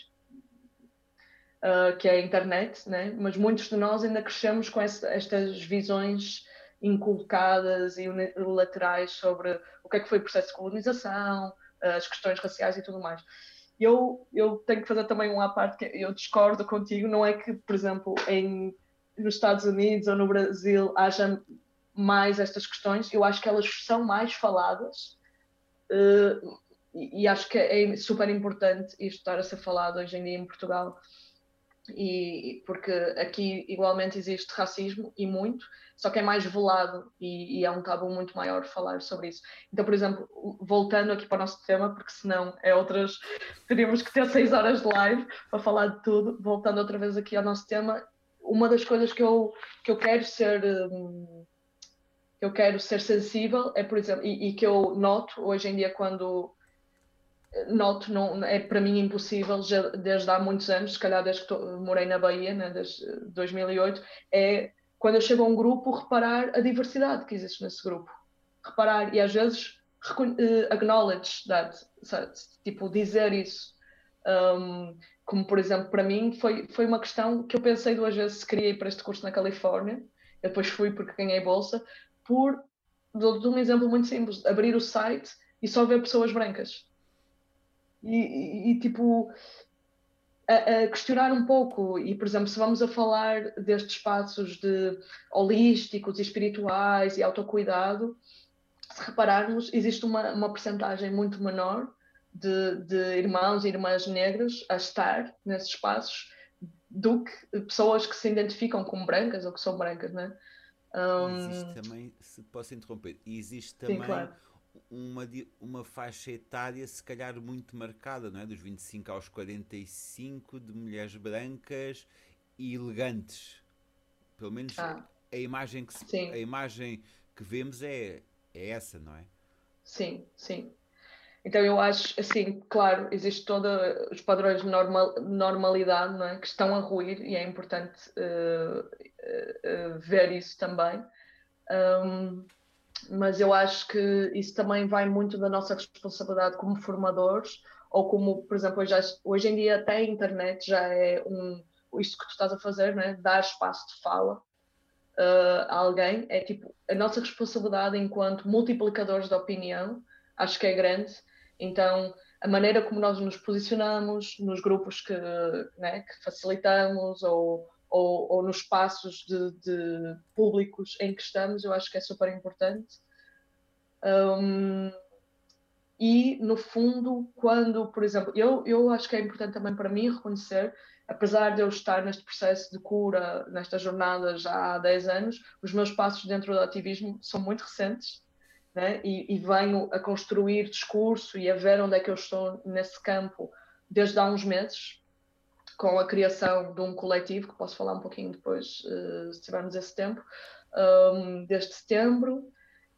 uh, que é a internet, né? mas muitos de nós ainda crescemos com estas visões inculcadas e unilaterais sobre o que é que foi o processo de colonização, as questões raciais e tudo mais. Eu, eu tenho que fazer também uma parte que eu discordo contigo, não é que, por exemplo, em, nos Estados Unidos ou no Brasil haja mais estas questões, eu acho que elas são mais faladas uh, e, e, acho que é super importante isto estar a ser falado hoje em dia em Portugal e porque aqui igualmente existe racismo e muito, só que é mais velado e, e, é um tabu muito maior falar sobre isso. Então, por exemplo, voltando aqui para o nosso tema, porque senão é outras, teríamos que ter seis horas de live para falar de tudo, voltando outra vez aqui ao nosso tema, uma das coisas que eu, que eu quero ser um, eu quero ser sensível é, por exemplo, e, e que eu noto hoje em dia quando noto, não, é para mim impossível, já, desde há muitos anos, se calhar desde que tô, morei na Bahia, né, desde 2008, é quando eu chego a um grupo, reparar a diversidade que existe nesse grupo. Reparar, e às vezes uh, acknowledge that, sabe? tipo, dizer isso. Um, como, por exemplo, para mim, foi, foi uma questão que eu pensei duas vezes se queria ir para este curso na Califórnia, eu depois fui porque ganhei bolsa, por, um exemplo muito simples, abrir o site e só ver pessoas brancas. E, e, tipo a, a, questionar um pouco. E por exemplo se vamos a falar destes espaços de holísticos e espirituais e autocuidado se repararmos existe uma, uma percentagem muito menor de, de irmãos e irmãs negras a estar nesses espaços do que pessoas que se identificam como brancas ou que são brancas, né? Um... Existe também, se posso interromper, existe também Sim, claro uma, uma faixa etária se calhar muito marcada, não é? Dos 25 aos 45, de mulheres brancas e elegantes. Pelo menos ah. a, imagem que se, a imagem que vemos é, é essa, não é? Sim, sim. Então eu acho, assim, claro, existe todos os padrões de normal, normalidade é? que estão a ruir e é importante uh, uh, ver isso também. Um, mas eu acho que isso também vai muito da nossa responsabilidade como formadores, ou como, por exemplo, hoje, hoje em dia até a internet já é um, isto que tu estás a fazer, né? dar espaço de fala a alguém, é tipo, a nossa responsabilidade enquanto multiplicadores de opinião, acho que é grande, Então, a maneira como nós nos posicionamos nos grupos que, né, que facilitamos ou, ou, ou, nos espaços de, de, públicos em que estamos, eu acho que é super importante. Um, e, no fundo, quando, por exemplo, eu, eu acho que é importante também para mim reconhecer, apesar de eu estar neste processo de cura, nesta jornada já há 10 anos, os meus passos dentro do ativismo são muito recentes né? e, e, venho a construir discurso e a ver onde é que eu estou nesse campo desde há uns meses, com a criação de um coletivo, que posso falar um pouquinho depois, uh, se tivermos esse tempo, um, desde setembro,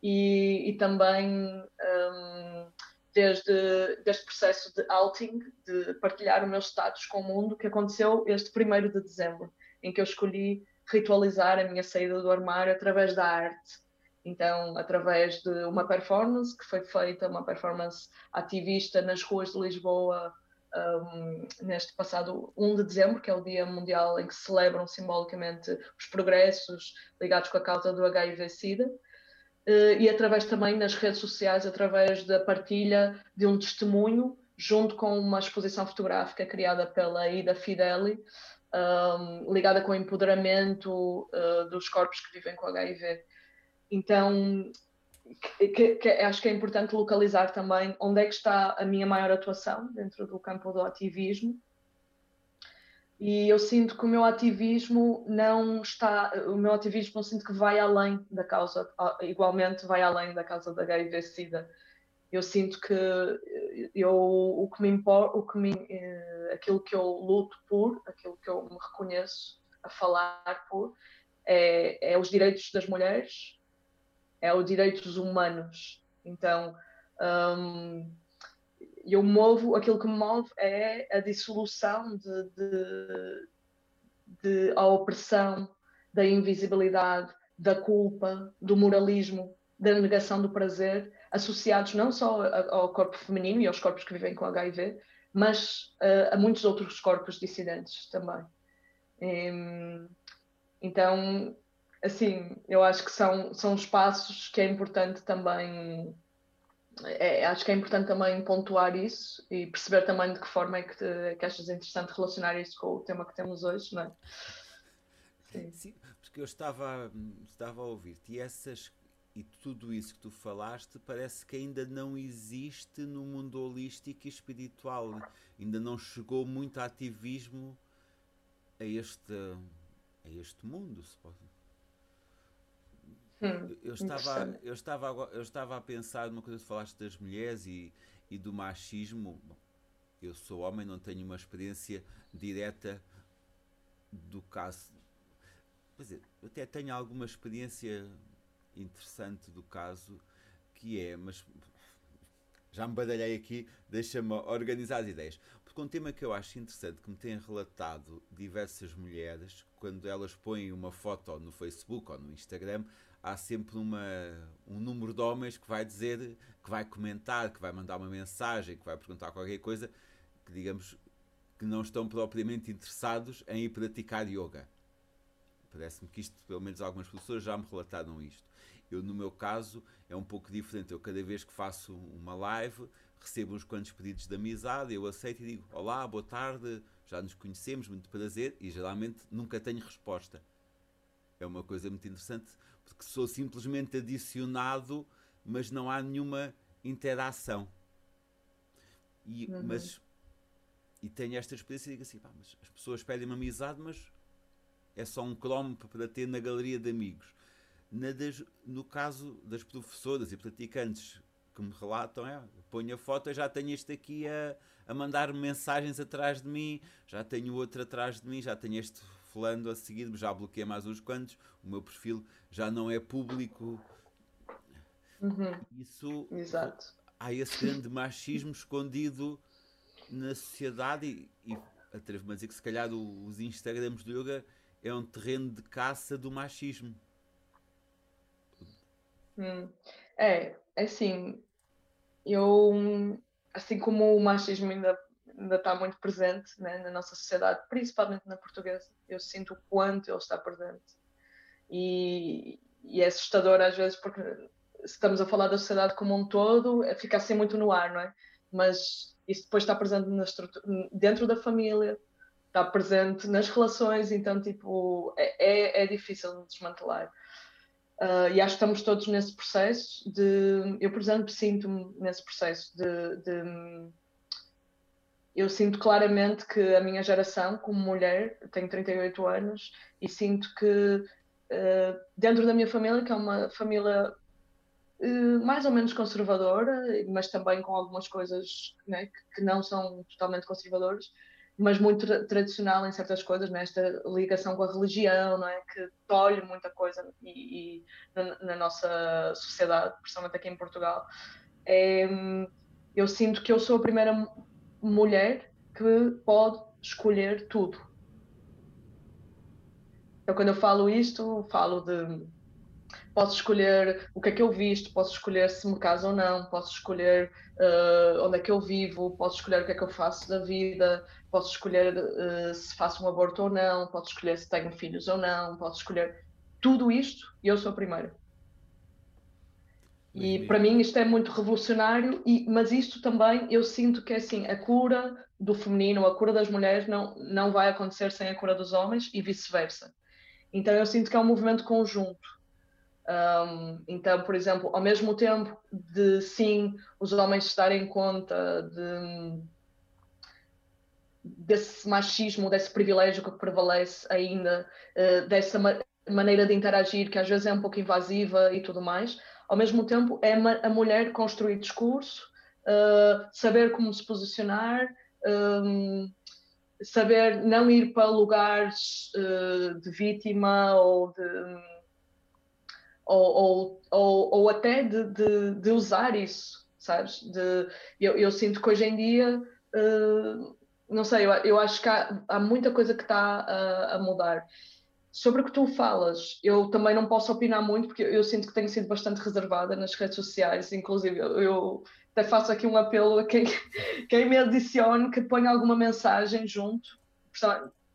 e, e também um, desde, desde processo de outing, de partilhar o meu status com o mundo, que aconteceu este primeiro de dezembro, em que eu escolhi ritualizar a minha saída do armário através da arte então, através de uma performance que foi feita, uma performance ativista nas ruas de Lisboa um, neste passado 1 de dezembro, que é o Dia Mundial em que se celebram simbolicamente os progressos ligados com a causa do HIV-Sida, uh, e através também nas redes sociais, através da partilha de um testemunho, junto com uma exposição fotográfica criada pela Ida Fideli, um, ligada com o empoderamento uh, dos corpos que vivem com HIV. Então, que, que, acho que é importante localizar também onde é que está a minha maior atuação dentro do campo do ativismo. E eu sinto que o meu ativismo não está, o meu ativismo eu sinto que vai além da causa, igualmente vai além da causa da HIV/SIDA. Eu sinto que eu, o que me importa, o que me, eh, aquilo que eu luto por, aquilo que eu me reconheço a falar por, é, é os direitos das mulheres, é os direitos humanos. Então, um, eu movo, aquilo que me move é a dissolução de, de, de a opressão, da invisibilidade, da culpa, do moralismo, da negação do prazer, associados não só ao corpo feminino e aos corpos que vivem com HIV, mas uh, a muitos outros corpos dissidentes também. Um, então, assim, eu acho que são, são espaços que é importante também. É, acho que é importante também pontuar isso e perceber também de que forma é que, te, que achas interessante relacionar isso com o tema que temos hoje, não é? Sim, Sim porque eu estava, estava a ouvir-te e essas e tudo isso que tu falaste parece que ainda não existe no mundo holístico e espiritual. Ainda não chegou muito ativismo a este, a este mundo, se pode Hum, eu, estava, eu, estava, eu estava a pensar numa coisa que falaste das mulheres e, e do machismo. Bom, eu sou homem, não tenho uma experiência direta do caso. Quer dizer, eu até tenho alguma experiência interessante do caso, que é, mas já me badalhei aqui, deixa-me organizar as ideias. Porque um tema que eu acho interessante, que me têm relatado diversas mulheres, quando elas põem uma foto no Facebook ou no Instagram, há sempre uma, um número de homens que vai dizer, que vai comentar, que vai mandar uma mensagem, que vai perguntar qualquer coisa, que digamos que não estão propriamente interessados em ir praticar yoga. Parece-me que isto, pelo menos algumas pessoas já me relataram isto. Eu, no meu caso, é um pouco diferente. Eu, cada vez que faço uma live, recebo uns quantos pedidos de amizade, eu aceito e digo: Olá, boa tarde, já nos conhecemos, muito prazer, e geralmente nunca tenho resposta. É uma coisa muito interessante porque sou simplesmente adicionado, mas não há nenhuma interação. E, uhum. mas, e tenho esta experiência e digo assim: pá, mas as pessoas pedem-me amizade, mas é só um cromo para ter na galeria de amigos. Das, no caso das professoras e praticantes que me relatam, é, ponho a foto, eu já tenho este aqui a, a mandar mensagens atrás de mim, já tenho outro atrás de mim, já tenho este fulano a seguir, já bloqueei mais uns quantos, o meu perfil já não é público. Uhum. Isso Exato. há esse grande machismo escondido na sociedade e, e atrevo-me a dizer que se calhar os Instagrams do yoga é um terreno de caça do machismo. Hum. É, é assim, eu assim como o machismo ainda ainda está muito presente né, na nossa sociedade, principalmente na portuguesa. Eu sinto o quanto ele está presente. E, e é assustador às vezes porque estamos a falar da sociedade como um todo, fica assim muito no ar, não é? mas isso depois está presente dentro da família, está presente nas relações, então tipo, é, é, é difícil de desmantelar. Uh, e acho que estamos todos nesse processo de. Eu, por exemplo, sinto-me nesse processo de, de, Eu sinto claramente que a minha geração, como mulher, tenho 38 anos, e sinto que uh, dentro da minha família, que é uma família uh, mais ou menos conservadora, mas também com algumas coisas né, que, não são totalmente conservadoras, mas muito tra tradicional em certas coisas, nesta né? ligação com a religião, não é? que tolhe muita coisa e, e na, na, nossa sociedade, principalmente aqui em Portugal. É, eu sinto que eu sou a primeira mulher que pode escolher tudo. Então, quando eu falo isto, falo de posso escolher o que é que eu visto, posso escolher se me caso ou não, posso escolher uh, onde é que eu vivo, posso escolher o que é que eu faço da vida, posso escolher uh, se faço um aborto ou não, posso escolher se tenho filhos ou não, posso escolher tudo isto e eu sou a primeira. E para mim isto é muito revolucionário, e, mas isto também eu sinto que é assim, a cura do feminino, a cura das mulheres não, não vai acontecer sem a cura dos homens e vice-versa. Então eu sinto que é um movimento conjunto. Um, então, por exemplo, ao mesmo tempo de sim os homens se darem conta de, desse machismo, desse privilégio que prevalece ainda, uh, dessa ma maneira de interagir que às vezes é um pouco invasiva e tudo mais, ao mesmo tempo é a mulher construir discurso, uh, saber como se posicionar. Um, saber não ir para lugares uh, de vítima ou de ou, ou, ou, até de, de, de, usar isso, sabes? De, eu, eu, sinto que hoje em dia, uh, não sei, eu, eu acho que há, há muita coisa que está a, mudar. Sobre o que tu falas, eu também não posso opinar muito, porque eu, sinto que tenho sido bastante reservada nas redes sociais, inclusive eu, eu até faço aqui um apelo a quem, quem me adicione, que ponha alguma mensagem junto.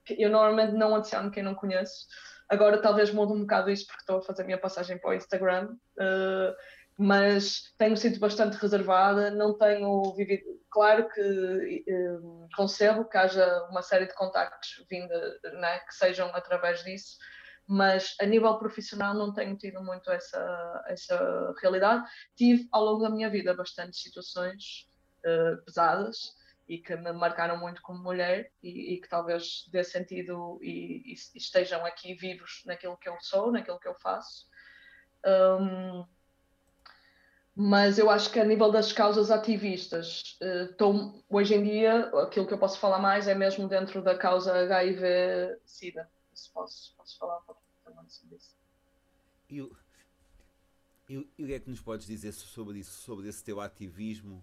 Eu normalmente não adiciono quem não conheço, Agora talvez mude um bocado isso porque estou a fazer a minha passagem para o Instagram, uh, mas tenho sido bastante reservada, não tenho vivido. Claro que uh, concebo que haja uma série de contactos vinda, né, que sejam através disso, mas a nível profissional não tenho tido muito essa, essa realidade. Tive ao longo da minha vida bastantes situações uh, pesadas e que me marcaram muito como mulher e, e que talvez dê sentido e, e, estejam aqui vivos naquilo que eu sou, naquilo que eu faço. Um, mas eu acho que a nível das causas ativistas, uh, hoje em dia, aquilo que eu posso falar mais é mesmo dentro da causa HIV-Sida. Se posso, posso falar um pouquinho também sobre isso. E o, e, e o que é que nos podes dizer sobre isso, sobre esse teu ativismo?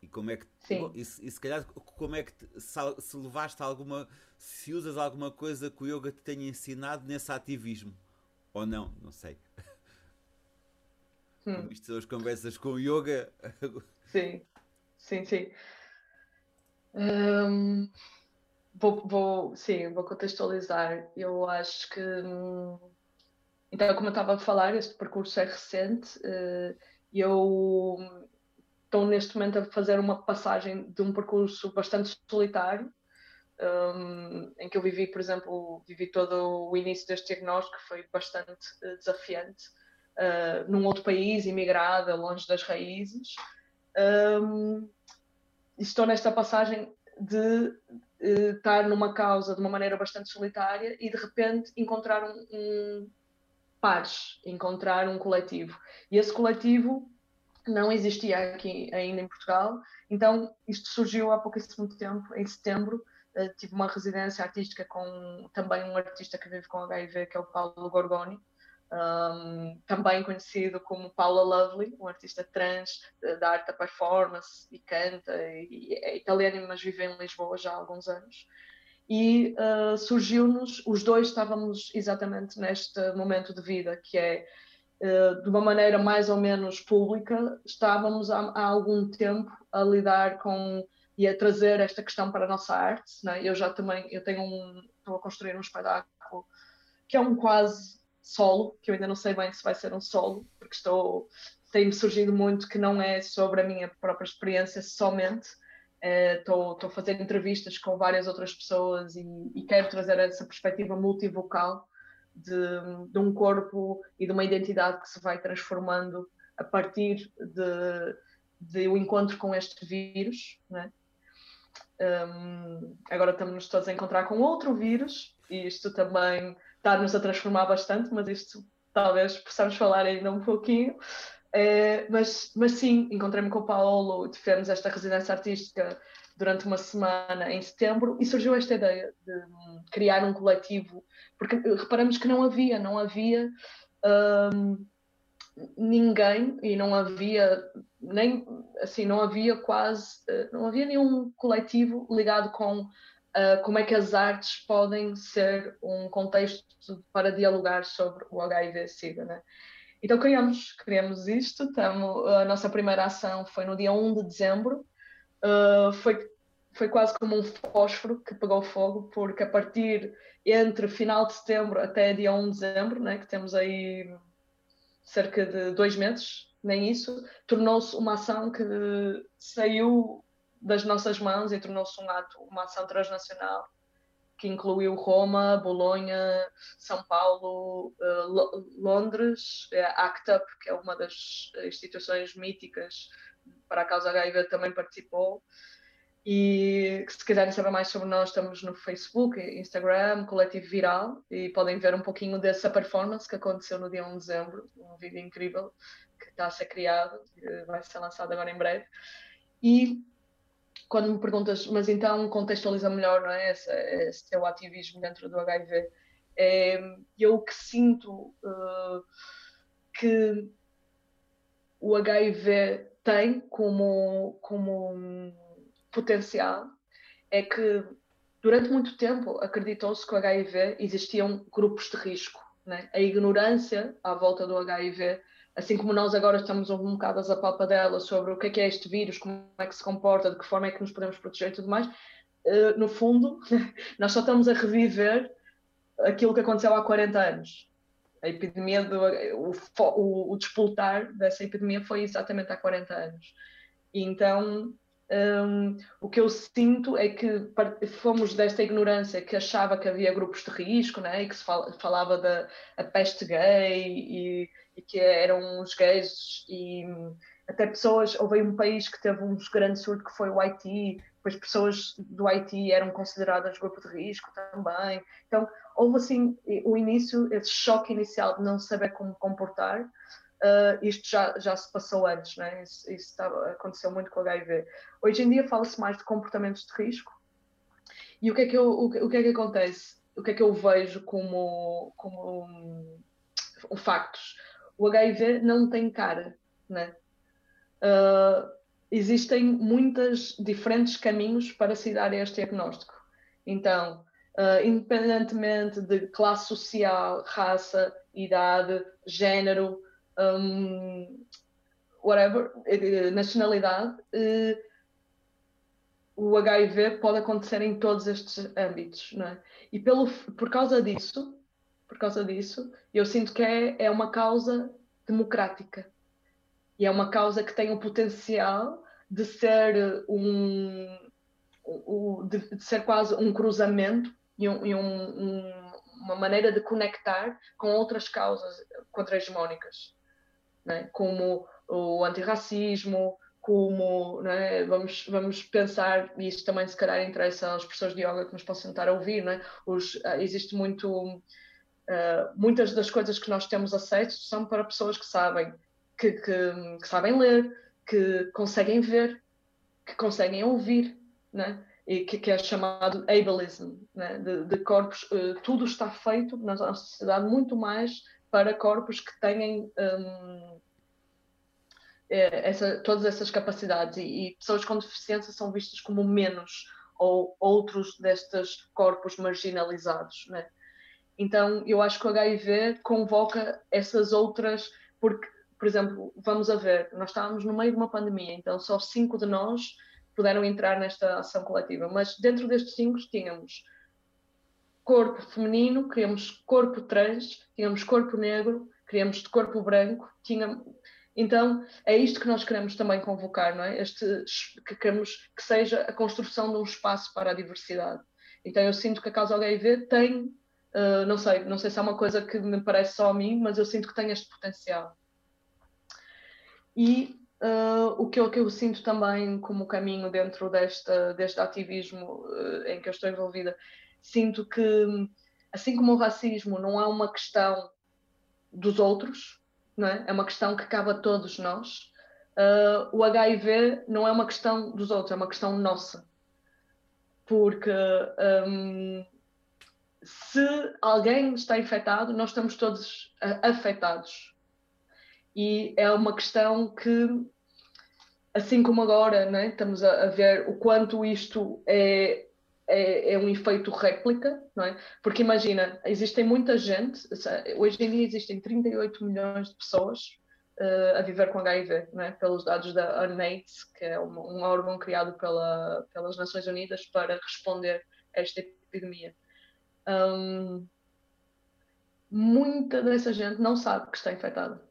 E como é que. Sim. E, e se calhar, como é que. Se, se levaste alguma. Se usas alguma coisa que o yoga te tenha ensinado nesse ativismo. Ou não, não sei. Hum. Isto são as conversas com o yoga. Sim, sim, sim. Um, vou, vou, sim, vou contextualizar. Eu acho que. Hum, então, como eu estava a falar, este percurso é recente. Uh, eu estão neste momento a fazer uma passagem de um percurso bastante solitário, um, em que eu vivi, por exemplo, vivi todo o início deste diagnóstico, que foi bastante uh, desafiante, uh, num outro país, imigrada, longe das raízes. Um, estou nesta passagem de uh, estar numa causa de uma maneira bastante solitária e de repente encontrar um, um pares, encontrar um coletivo. E esse coletivo não existia aqui ainda em Portugal. Então, isto surgiu há pouquíssimo tempo, em setembro. Uh, tive uma residência artística com também um artista que vive com HIV, que é o Paulo Gorgoni, um, também conhecido como Paula Lovely, um artista trans uh, da arte da performance e canta, e, é italiano, mas vive em Lisboa já há alguns anos. E uh, surgiu-nos, os dois estávamos exatamente neste momento de vida, que é eh, de uma maneira mais ou menos pública, estávamos há, há, algum tempo a lidar com e a trazer esta questão para a nossa arte. Né? Eu já também eu tenho um, estou a construir um espetáculo que é um quase solo, que eu ainda não sei bem se vai ser um solo, porque estou tem-me surgido muito que não é sobre a minha própria experiência somente. Estou uh, a fazer entrevistas com várias outras pessoas e, e quero trazer essa perspectiva multivocal de, de, um corpo e de uma identidade que se vai transformando a partir de, de um encontro com este vírus. Né? Um, agora estamos todos a encontrar com outro vírus e isto também está-nos a transformar bastante, mas isto talvez possamos falar ainda um pouquinho. É, mas, mas sim, encontrei-me com o Paulo, tivemos esta residência artística durante uma semana em setembro e surgiu esta ideia de criar um coletivo, porque reparamos que não havia, não havia um, ninguém e não havia nem assim não havia quase não havia nenhum coletivo ligado com uh, como é que as artes podem ser um contexto para dialogar sobre o HIV/SIDA, né? Então criamos, criamos isto, tamo, a nossa primeira ação foi no dia 1 de dezembro, uh, foi, foi quase como um fósforo que pegou fogo, porque a partir entre final de setembro até dia 1 de dezembro, né, que temos aí cerca de dois meses, nem isso, tornou-se uma ação que saiu das nossas mãos e tornou-se um ato, uma ação transnacional que incluiu Roma, Bolonha, São Paulo, uh, Londres, a ACT UP, que é uma das instituições míticas para a causa HIV, também participou. E se quiserem saber mais sobre nós, estamos no Facebook, Instagram, Coletivo Viral, e podem ver um pouquinho dessa performance que aconteceu no dia 1 de dezembro, um vídeo incrível que está a ser criado, vai ser lançado agora em breve. E quando me perguntas, mas então contextualiza melhor não é? esse, esse teu ativismo dentro do HIV, é, eu que sinto uh, que o HIV tem como, como um potencial é que durante muito tempo acreditou-se que o HIV existiam grupos de risco. Né? A ignorância à volta do HIV assim como nós agora estamos um bocado a palpa dela sobre o que é, que é este vírus, como é que se comporta, de que forma é que nos podemos proteger e tudo mais, uh, no fundo, nós só estamos a reviver aquilo que aconteceu há 40 anos. A epidemia, do, o, o, o despoltar dessa epidemia foi exatamente há 40 anos. Então, um, o que eu sinto é que fomos desta ignorância que achava que havia grupos de risco, né? e que se falava da peste gay e e que eram os gays e até pessoas, houve um país que teve um grande surto que foi o Haiti, depois pessoas do Haiti eram consideradas grupo de risco também. Então, houve assim o início, esse choque inicial de não saber como comportar, uh, isto já, já se passou antes, né? isso, isso estava, aconteceu muito com o HIV. Hoje em dia fala-se mais de comportamentos de risco, e o que é que, eu, o, o que, é que acontece? O que é que eu vejo como, como um, um factos? O HIV não tem cara, né? Uh, existem muitos diferentes caminhos para se dar este diagnóstico. Então, uh, independentemente de classe social, raça, idade, género, um, whatever, eh, nacionalidade, uh, o HIV pode acontecer em todos estes âmbitos, não é? E pelo, por causa disso, por causa disso. Eu sinto que é, é uma causa democrática e é uma causa que tem o potencial de ser um, de, ser quase um cruzamento e, um, e um, uma maneira de conectar com outras causas contra-hegemónicas, né? como o antirracismo, como né, vamos, vamos pensar, e isso também se calhar interessa às pessoas de yoga que nos possam estar a ouvir, né? Os, ah, existe muito Uh, muitas das coisas que nós temos acesso são para pessoas que sabem, que, que, que sabem ler, que conseguem ver, que conseguem ouvir, né? e que, que, é chamado ableism, né? de, de, corpos. Uh, tudo está feito na nossa sociedade muito mais para corpos que tenham um, é, essa, todas essas capacidades e, e, pessoas com deficiência são vistas como menos ou outros destes corpos marginalizados, né? Então, eu acho que o HIV convoca essas outras, porque, por exemplo, vamos a ver, nós estávamos no meio de uma pandemia, então só cinco de nós puderam entrar nesta ação coletiva, mas dentro destes cinco tínhamos corpo feminino, queríamos corpo trans, tínhamos corpo negro, queríamos de corpo branco, tínhamos, Então, é isto que nós queremos também convocar, não é? Este, que queremos que seja a construção de um espaço para a diversidade. Então, eu sinto que a causa HIV tem, uh, não sei, não sei se é uma coisa que me parece só a mim, mas eu sinto que tem este potencial. E uh, o que eu, que eu sinto também como caminho dentro desta, deste ativismo uh, em que eu estou envolvida, sinto que, assim como o racismo não é uma questão dos outros, não é? é uma questão que cabe a todos nós. O HIV não é uma questão dos outros, é uma questão nossa. Porque um, se alguém está infectado, nós estamos todos uh, afetados. E é uma questão que, assim como agora, né, estamos a, a ver o quanto isto é é, é, um efeito réplica, não é? Porque imagina, existem muita gente, hoje em dia existem 38 milhões de pessoas uh, a viver com HIV, não é? pelos dados da UNAIDS, que é um, um órgão criado pela, pelas Nações Unidas para responder a esta epidemia. Um, muita dessa gente não sabe que está infectada.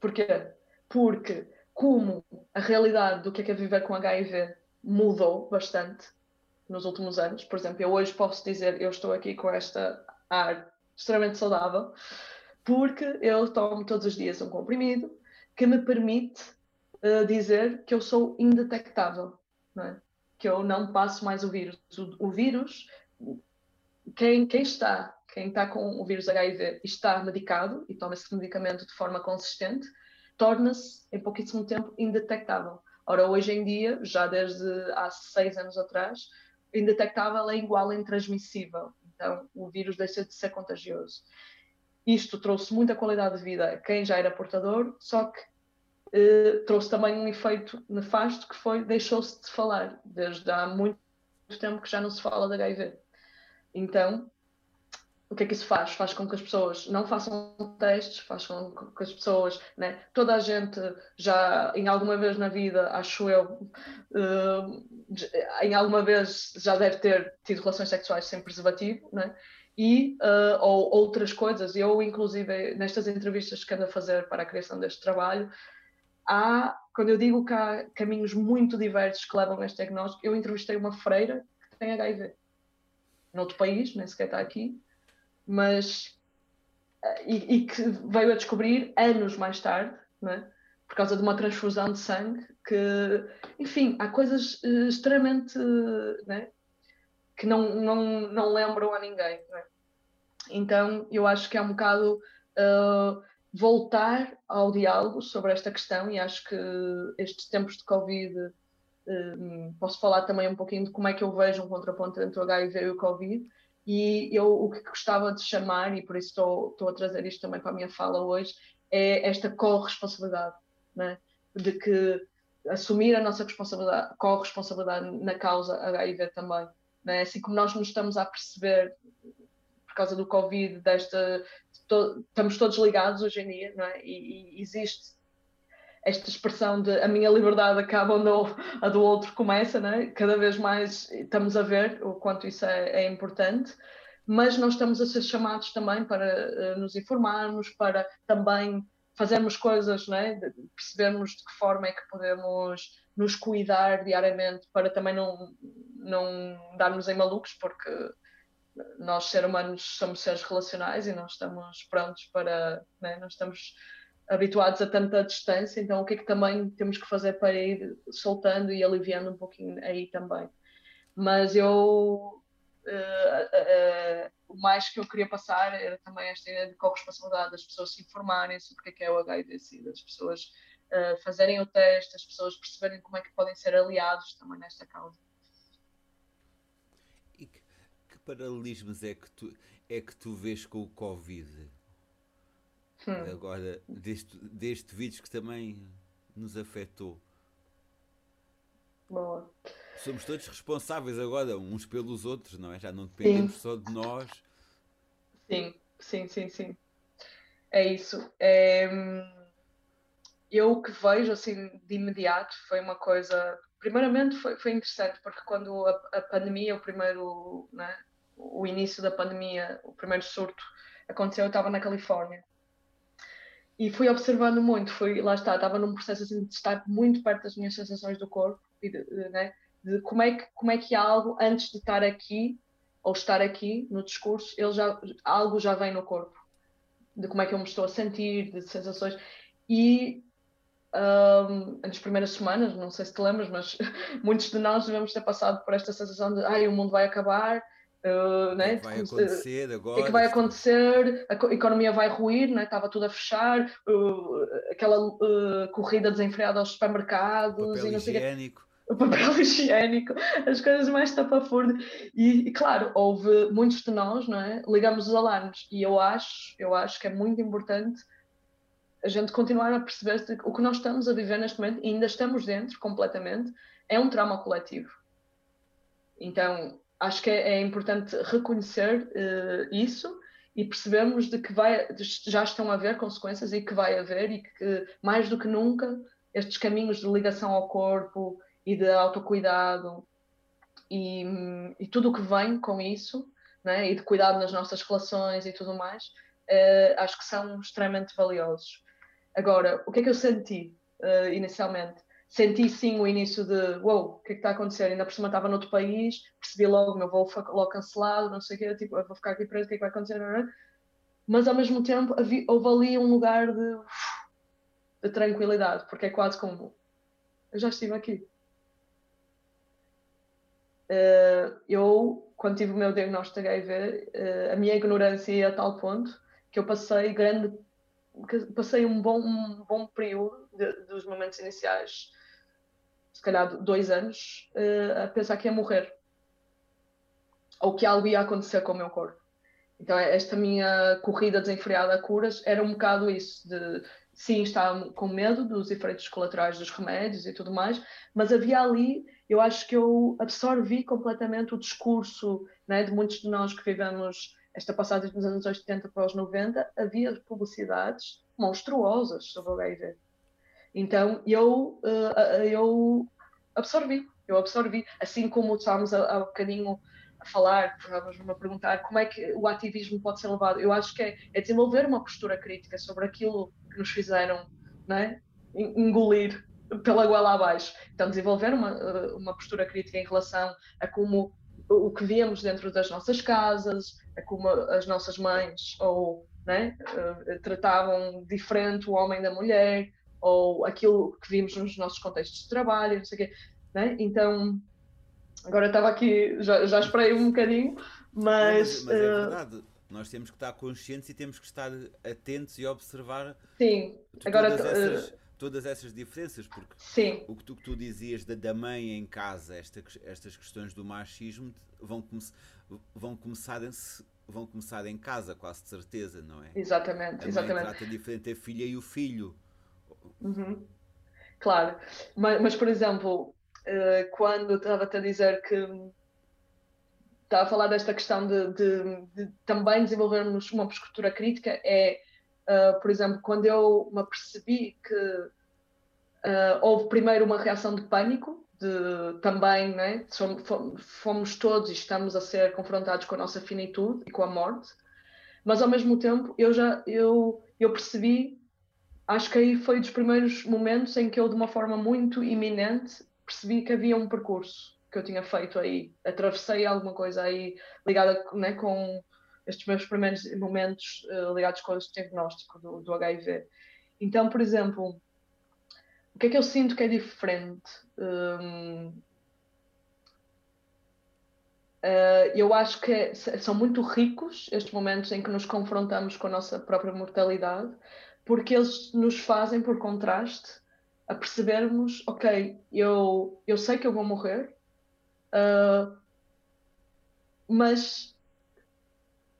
Porquê? Porque como a realidade do que é, que é viver com HIV mudou bastante, nos últimos anos. Por exemplo, eu hoje posso dizer eu estou aqui com esta ar extremamente saudável porque eu tomo todos os dias um comprimido que me permite uh, dizer que eu sou indetectável, é? que eu não passo mais o vírus. O, o vírus, quem, quem está quem está com o vírus HIV está medicado e toma esse medicamento de forma consistente, torna-se, em pouquíssimo tempo, indetectável. Ora, hoje em dia, já desde há seis anos atrás, indetectável é igual a intransmissível. Então, o vírus deixa de ser contagioso. Isto trouxe muita qualidade de vida a quem já era portador, só que eh, trouxe também um efeito nefasto que foi deixou-se de falar. Desde há muito tempo que já não se fala de HIV. Então, o que é que isso faz? Faz com que as pessoas não façam testes, faz com que as pessoas, né? toda a gente já em alguma vez na vida, acho eu, uh, em alguma vez já deve ter tido relações sexuais sem preservativo, né? e uh, ou outras coisas. Eu, inclusive, nestas entrevistas que ando a fazer para a criação deste trabalho, há, quando eu digo que há caminhos muito diversos que levam a este diagnóstico, eu entrevistei uma freira que tem HIV, noutro país, nem sequer está aqui, mas e, e, que veio a descobrir anos mais tarde, é? por causa de uma transfusão de sangue, que, enfim, há coisas uh, extremamente é? que não, não, não lembram a ninguém. É? Então, eu acho que é um bocado uh, voltar ao diálogo sobre esta questão e acho que estes tempos de Covid. Uh, posso falar também um pouquinho de como é que eu vejo um contraponto entre o HIV e o Covid, e eu o que gostava de chamar, e por isso estou, estou a trazer isto também para a minha fala hoje, é esta corresponsabilidade, né? de que assumir a nossa responsabilidade, corresponsabilidade na causa HIV também. Né? Assim como nós nos estamos a perceber, por causa do Covid, desta, to, estamos todos ligados hoje em dia, é? e, e existe esta expressão de a minha liberdade acaba onde a do outro começa, né? cada vez mais estamos a ver o quanto isso é, é importante, mas nós estamos a ser chamados também para uh, nos informarmos, para também fazermos coisas, né? percebermos de que forma é que podemos nos cuidar diariamente para também não, não darmos em malucos, porque nós, seres humanos, somos seres relacionais e não estamos prontos para. Né? Não estamos habituados a tanta distância, então o que é que também temos que fazer para ir soltando e aliviando um pouquinho aí também. Mas eu, uh, uh, o mais que eu queria passar era também esta ideia de corresponsabilidade das pessoas se informarem sobre o que é, que é o HIV-Sida, das pessoas uh, fazerem o teste, as pessoas perceberem como é que podem ser aliados também nesta causa. E que, que paralelismos é que tu, é que tu vês com o Covid? Hum. Agora, deste, deste vírus que também nos afetou. Boa. Somos todos responsáveis agora, uns pelos outros, não é? Já não dependemos sim. só de nós. Sim, sim, sim, sim. É isso. É... Eu o que vejo assim de imediato foi uma coisa. Primeiramente foi, foi interessante, porque quando a, a pandemia, o primeiro, né, o início da pandemia, o primeiro surto aconteceu, eu estava na Califórnia e fui observando muito, fui, lá está, estava num processo assim de estar muito perto das minhas sensações do corpo, e de, de, né, de como, é que, como é que algo, antes de estar aqui, ou estar aqui no discurso, ele já, algo já vem no corpo, de como é que eu me estou a sentir, de sensações, e um, nas primeiras semanas, não sei se te lembras, mas muitos de nós devemos ter passado por esta sensação de ai, o mundo vai acabar, Uh, né? O que vai acontecer agora? O que é vai acontecer? A economia vai ruir, né? estava tudo a fechar, uh, aquela uh, corrida desenfreada aos supermercados papel e não sei higiênico. O papel higiênico, as coisas mais tapafúrdias. E, e, claro, houve muitos de nós, não é? Ligamos os alarmes e eu acho, eu acho que é muito importante a gente continuar a perceber que o que nós estamos a viver neste momento, e ainda estamos dentro completamente, é um trauma coletivo. Então, acho que é, é importante reconhecer uh, isso e percebermos de que vai, já estão a haver consequências e que vai haver e que mais do que nunca estes caminhos de ligação ao corpo e de autocuidado e, e tudo o que vem com isso né, e de cuidado nas nossas relações e tudo mais uh, acho que são extremamente valiosos agora, o que é que eu senti uh, inicialmente? Senti sim o início de wow, o que é que está a acontecer? Ainda por cima estava noutro país, percebi logo, meu voo foi logo cancelado, não sei o quê, tipo, vou ficar aqui preso, o que é que vai acontecer? Mas ao mesmo tempo havia, houve ali um lugar de, de tranquilidade, porque é quase como eu já estive aqui. Uh, eu, quando tive o meu diagnóstico de HIV, eh, a minha ignorância ia a tal ponto que eu passei grande passei um bom, um bom período de, dos momentos iniciais se calhar dois anos, uh, a pensar que ia morrer. Ou que algo ia acontecer com o meu corpo. Então, esta minha corrida desenfreada a curas era um bocado isso, de sim, estava com medo dos efeitos colaterais dos remédios e tudo mais, mas havia ali, eu acho que eu absorvi completamente o discurso né, de muitos de nós que vivemos esta passagem dos anos 80 para os 90, havia publicidades monstruosas sobre o HIV. Então eu, uh, eu absorvi, eu absorvi. Assim como estávamos há, há bocadinho a falar, estávamos a perguntar como é que o ativismo pode ser levado. Eu acho que é, é desenvolver uma postura crítica sobre aquilo que nos fizeram né, engolir pela goela abaixo. Então, desenvolver uma, eh, uma postura crítica em relação a como o que víamos dentro das nossas casas, a como as nossas mães ou né, eh, tratavam diferente o homem da mulher, ou aquilo que vimos nos nossos contextos de trabalho, não sei o quê. Né? Então, agora estava aqui, já, já esperei um bocadinho, mas. Não, mas, mas é uh... verdade. Nós temos que estar conscientes e temos que estar atentos e observar Sim, agora, todas, essas, uh... todas essas diferenças, porque Sim. o que tu, que tu dizias da, da mãe em casa, esta, estas questões do machismo vão, come, vão começar a vão começar em casa, quase de certeza, não é? Exatamente, a exatamente. trata diferente a filha e o filho. Uhum. Claro, mas, mas, por exemplo, uh, quando estava-te a dizer que estava a falar desta questão de, de, de também desenvolvermos uma postura crítica, é, uh, por exemplo, quando eu me apercebi que uh, houve primeiro uma reação de pânico, de também, né, fomos todos e estamos a ser confrontados com a nossa finitude e com a morte, mas ao mesmo tempo eu já eu, eu percebi acho que aí foi dos primeiros momentos em que eu, de uma forma muito iminente, percebi que havia um percurso que eu tinha feito aí. Atravessei alguma coisa aí ligada né, com estes meus primeiros momentos uh, ligados com o diagnóstico do, do HIV. Então, por exemplo, o que é que eu sinto que é diferente? Um, uh, eh, eu acho que é, são muito ricos estes momentos em que nos confrontamos com a nossa própria mortalidade, porque eles nos fazem, por contraste, a percebermos, ok, eu, eu sei que eu vou morrer, uh, mas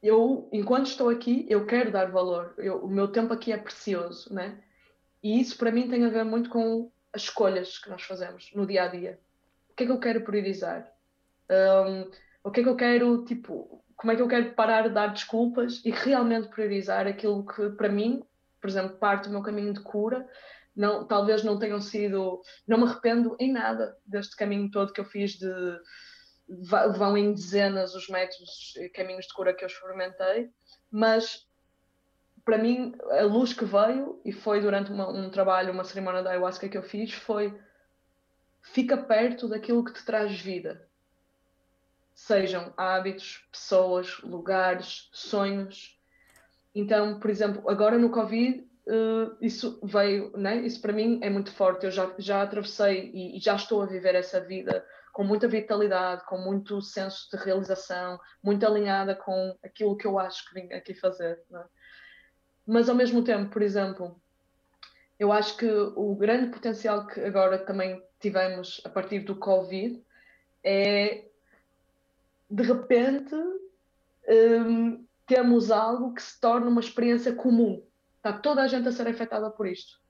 eu, enquanto estou aqui, eu quero dar valor, eu, o meu tempo aqui é precioso, né? E isso para mim tem a ver muito com as escolhas que nós fazemos no dia a dia. O que é que eu quero priorizar? Um, o que é que eu quero, tipo, como é que eu quero parar de dar desculpas e realmente priorizar aquilo que para mim por exemplo, parte do meu caminho de cura, não, talvez não tenham sido, não me arrependo em nada deste caminho todo que eu fiz de vão em dezenas os métodos e caminhos de cura que eu experimentei, mas para mim, a luz que veio, e foi durante uma, um trabalho, uma cerimónia da ayahuasca que eu fiz, foi fica perto daquilo que te traz vida. Sejam hábitos, pessoas, lugares, sonhos. Então, por exemplo, agora no Covid, uh, isso veio, né? isso para mim é muito forte. Eu já, já atravessei e, e já estou a viver essa vida com muita vitalidade, com muito senso de realização, muito alinhada com aquilo que eu acho que vim aqui fazer. É? Mas ao mesmo tempo, por exemplo, eu acho que o grande potencial que agora também tivemos a partir do Covid é de repente um, temos algo que se torna uma experiência comum. Está toda a gente a ser afetada por isto.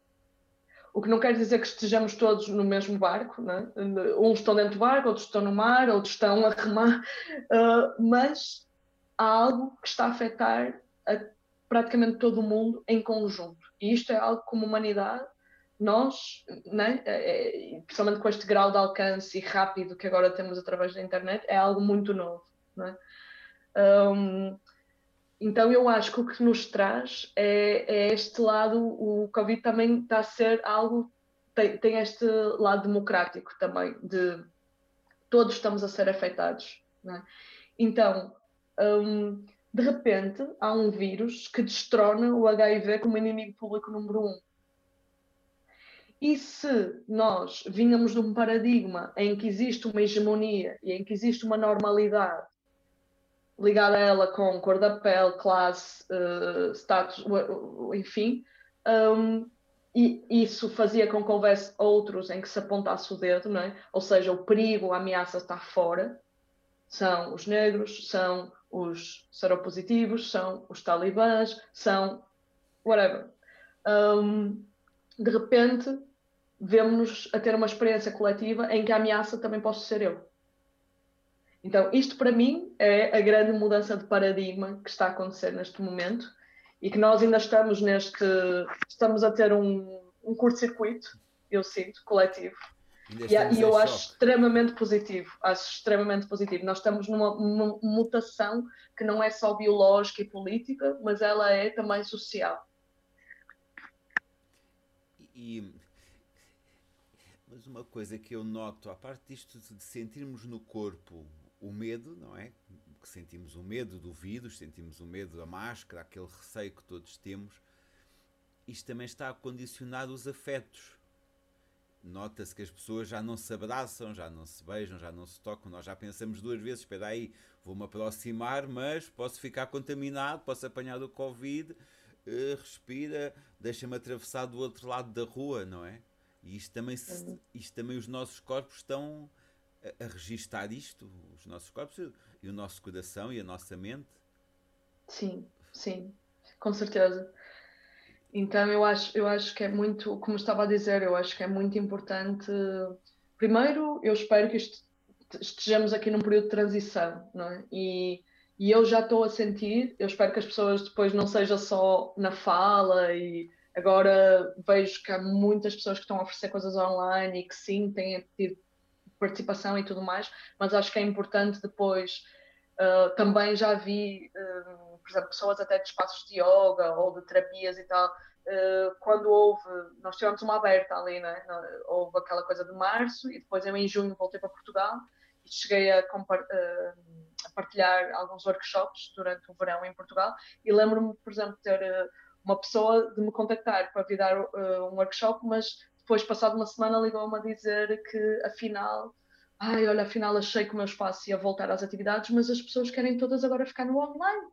O que não quer dizer que estejamos todos no mesmo barco, né? uns estão dentro do barco, outros estão no mar, outros estão a remar, uh, mas há algo que está a afetar a praticamente todo o mundo em conjunto. E isto é algo como humanidade, nós, né, é, principalmente com este grau de alcance e rápido que agora temos através da internet, é algo muito novo. Né? Um, então eu acho que o que nos traz é, é, este lado, o Covid também está a ser algo, tem, tem este lado democrático também, de todos estamos a ser afetados. Né? Então, um, de repente, há um vírus que destrona o HIV como inimigo público número um. E se nós vínhamos de um paradigma em que existe uma hegemonia e em que existe uma normalidade ligada a ela com cor da pele, classe, uh, status, enfim, um, e isso fazia com que houvesse outros em que se apontasse o dedo, não é? ou seja, o perigo, a ameaça está fora, são os negros, são os seropositivos, são os talibãs, são whatever. Um, de repente, vemos-nos a ter uma experiência coletiva em que a ameaça também posso ser eu. Então, isto para mim é a grande mudança de paradigma que está a acontecer neste momento e que nós ainda estamos neste. Estamos a ter um, um curto-circuito, eu sinto, coletivo, e, e, eu acho extremamente positivo, acho extremamente positivo. Nós estamos numa, numa, mutação que não é só biológica e política, mas ela é também social. E, mas uma coisa que eu noto, a parte disto de sentirmos no corpo o medo, não é? Que sentimos o medo do vírus, sentimos o medo da máscara, aquele receio que todos temos, isto também está a condicionar os afetos nota-se que as pessoas já não se abraçam, já não se beijam, já não se tocam. Nós já pensamos duas vezes: espera aí, vou-me aproximar, mas posso ficar contaminado, posso apanhar o Covid, uh, respira, deixa-me atravessar do outro lado da rua, não é? E isto também, se, isto também os nossos corpos estão a, registar isto, os nossos corpos e o nosso coração e a nossa mente. Sim, sim, com certeza. Então eu acho, eu acho que é muito, como estava a dizer, eu acho que é muito importante. Primeiro, eu espero que estejamos aqui num período de transição, não é? E, e eu já estou a sentir, eu espero que as pessoas depois não seja só na fala e agora vejo que há muitas pessoas que estão a oferecer coisas online e que sim, têm tido participação e tudo mais, mas acho que é importante depois, uh, também já vi uh, por exemplo, pessoas até de espaços de yoga ou de terapias e tal, uh, quando houve, nós tivemos uma aberta ali, né? houve aquela coisa de março e depois eu em junho voltei para Portugal e cheguei a, a partilhar alguns workshops durante o verão em Portugal e lembro-me, por exemplo, de ter uma pessoa de me contactar para vir dar um workshop, mas depois, passado uma semana, ligou-me a dizer que afinal ai, olha, afinal achei que o meu espaço ia voltar às atividades, mas as pessoas querem todas agora ficar no online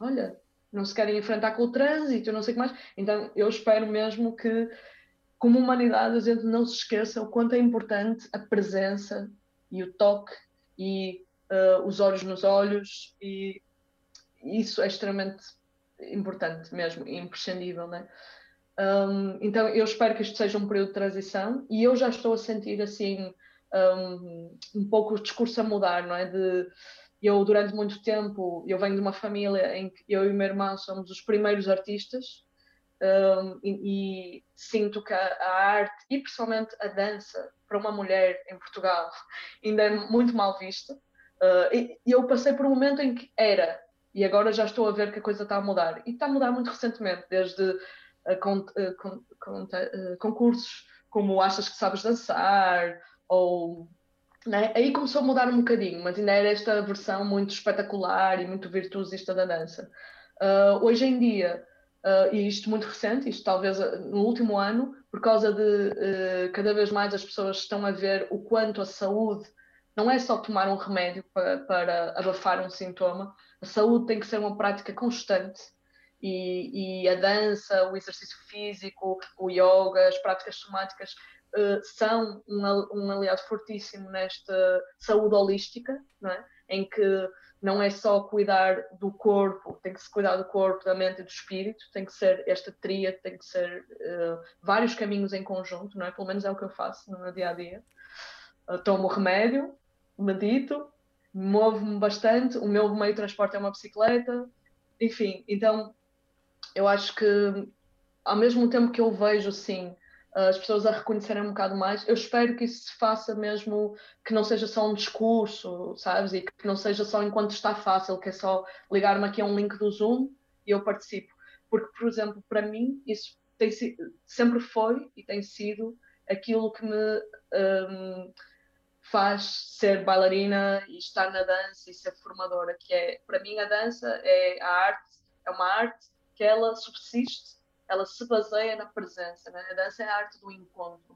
olha, não se querem enfrentar com o trânsito, não sei o que mais. Então, eu espero mesmo que, como humanidade, a gente não se esqueça o quanto é importante a presença e o toque e uh, os olhos nos olhos, e isso é extremamente importante mesmo, imprescindível, né? Um, então, eu espero que isto seja um período de transição e eu já estou a sentir assim um, um pouco o discurso a mudar, não é? De, eu durante muito tempo eu venho de uma família em que eu e o meu irmão somos os primeiros artistas um, e, e, sinto que a, a, arte e principalmente a dança para uma mulher em Portugal ainda é muito mal vista uh, e, e, eu passei por um momento em que era E agora já estou a ver que a coisa está a mudar. E está a mudar muito recentemente, desde con, con, a, concursos como Achas que Sabes Dançar, ou. Né? Aí começou a mudar um bocadinho, mas ainda era esta versão muito espetacular e muito virtuosista da dança. Uh, hoje em dia, uh, e isto muito recente, isto talvez no último ano, por causa de uh, cada vez mais as pessoas estão a ver o quanto a saúde não é só tomar um remédio para, para abafar um sintoma, a saúde tem que ser uma prática constante e, e, a dança, o exercício físico, o yoga, as práticas somáticas uh, são um, um, aliado fortíssimo nesta saúde holística, é? em que não é só cuidar do corpo, tem que se cuidar do corpo, da mente e do espírito, tem que ser esta tria, tem que ser uh, vários caminhos em conjunto, não é? Pelo menos é o que eu faço no meu dia a dia. Uh, tomo remédio, medito, movo-me bastante, o meu meio de transporte é uma bicicleta, enfim, então eu acho que ao mesmo tempo que eu vejo sim as pessoas a reconhecerem um bocado mais, eu espero que isso se faça mesmo, que não seja só um discurso, sabes? E que não seja só enquanto está fácil, que é só ligar-me aqui a um link do Zoom e eu participo. Porque, por exemplo, para mim, isso tem, sempre foi e tem sido aquilo que me um, faz ser bailarina e estar na dança e ser formadora, que é, para mim, a dança é a arte, é uma arte que ela subsiste, ela se baseia na presença. Né? A dança é a arte do encontro,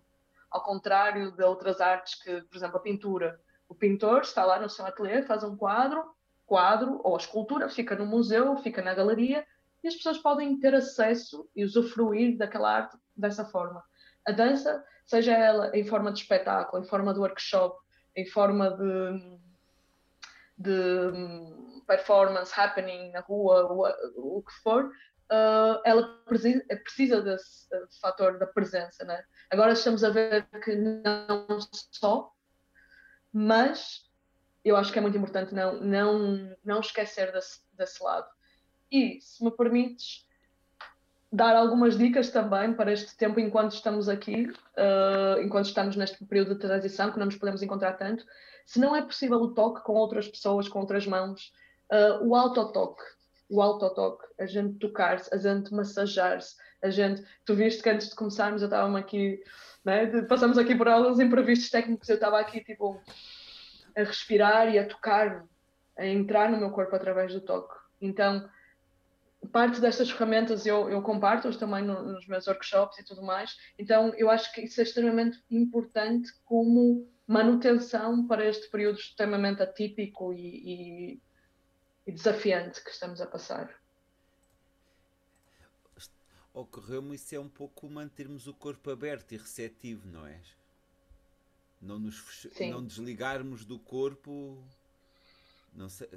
ao contrário de outras artes que, por exemplo, a pintura. O pintor está lá no seu ateliê, faz um quadro, quadro ou a escultura fica no museu, fica na galeria e as pessoas podem ter acesso e usufruir daquela arte dessa forma. A dança, seja ela em forma de espetáculo, em forma de workshop, em forma de, de performance happening na rua, o, o que for, uh, ela precisa, precisa desse fator da presença. Né? Agora estamos a ver que não só, mas eu acho que é muito importante não, não, não esquecer desse, desse lado. E, se me permites, dar algumas dicas também para este tempo enquanto estamos aqui, uh, enquanto estamos neste período de transição, que não nos podemos encontrar tanto. Se não é possível o toque com outras pessoas, com outras mãos, uh, o autotoque, o autotoque, a gente tocar-se, a gente massajar-se, a gente. Tu viste que antes de começarmos eu estava aqui, né? passamos aqui por alguns imprevistos técnicos, eu estava aqui tipo a respirar e a tocar, a entrar no meu corpo através do toque. Então, parte destas ferramentas eu, eu comparto-as também no, nos meus workshops e tudo mais. Então, eu acho que isso é extremamente importante como manutenção para este período extremamente atípico e, e e desafiante que estamos a passar. Ocorreu-me isso é um pouco mantermos o corpo aberto e receptivo, não é? Não nos fech... não desligarmos do corpo. Não sei.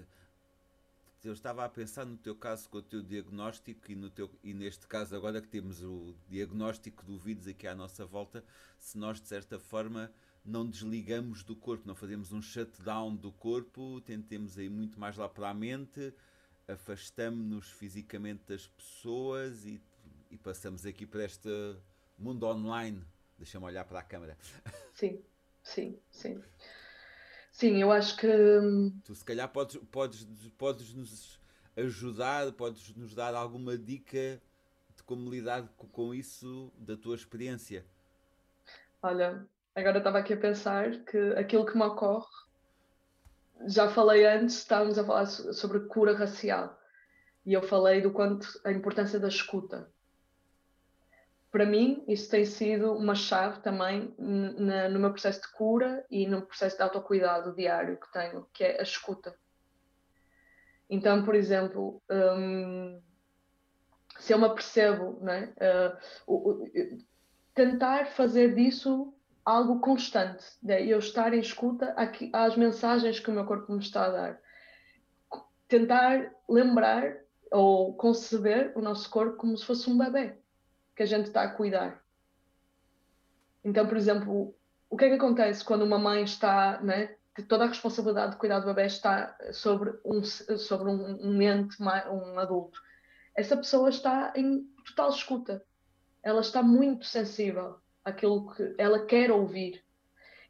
Eu estava a pensar no teu caso com o teu diagnóstico e, no teu, e neste caso agora que temos o diagnóstico do vírus aqui à nossa volta, se nós de certa forma não desligamos do corpo, não fazemos um shutdown do corpo, tentemos ir muito mais lá para a mente, afastamos-nos fisicamente das pessoas e, e, passamos aqui para este mundo online. Deixa-me olhar para a câmara. Sim, sim, sim. Sim, eu acho que. Hum, tu, se calhar, podes, podes, podes nos ajudar, podes nos dar alguma dica de como lidar com isso, da tua experiência. Olha, Agora estava aqui a pensar que aquilo que me ocorre, já falei antes, estávamos a falar sobre cura racial e eu falei do quanto a importância da escuta. Para mim, isso tem sido uma chave também na, no meu processo de cura e no processo de autocuidado diário que tenho, que é a escuta. Então, por exemplo, hum, se eu me apercebo, né, uh, tentar fazer disso algo constante, né? eu estar em escuta às mensagens que o meu corpo me está a dar. Tentar lembrar ou conceber o nosso corpo como se fosse um bebê que a gente está a cuidar. Então, por exemplo, o que é que acontece quando uma mãe está, né, que toda a responsabilidade de cuidar do bebê está sobre um, sobre um ente, um adulto? Essa pessoa está em total escuta. Ela está muito sensível aquilo que ela quer ouvir.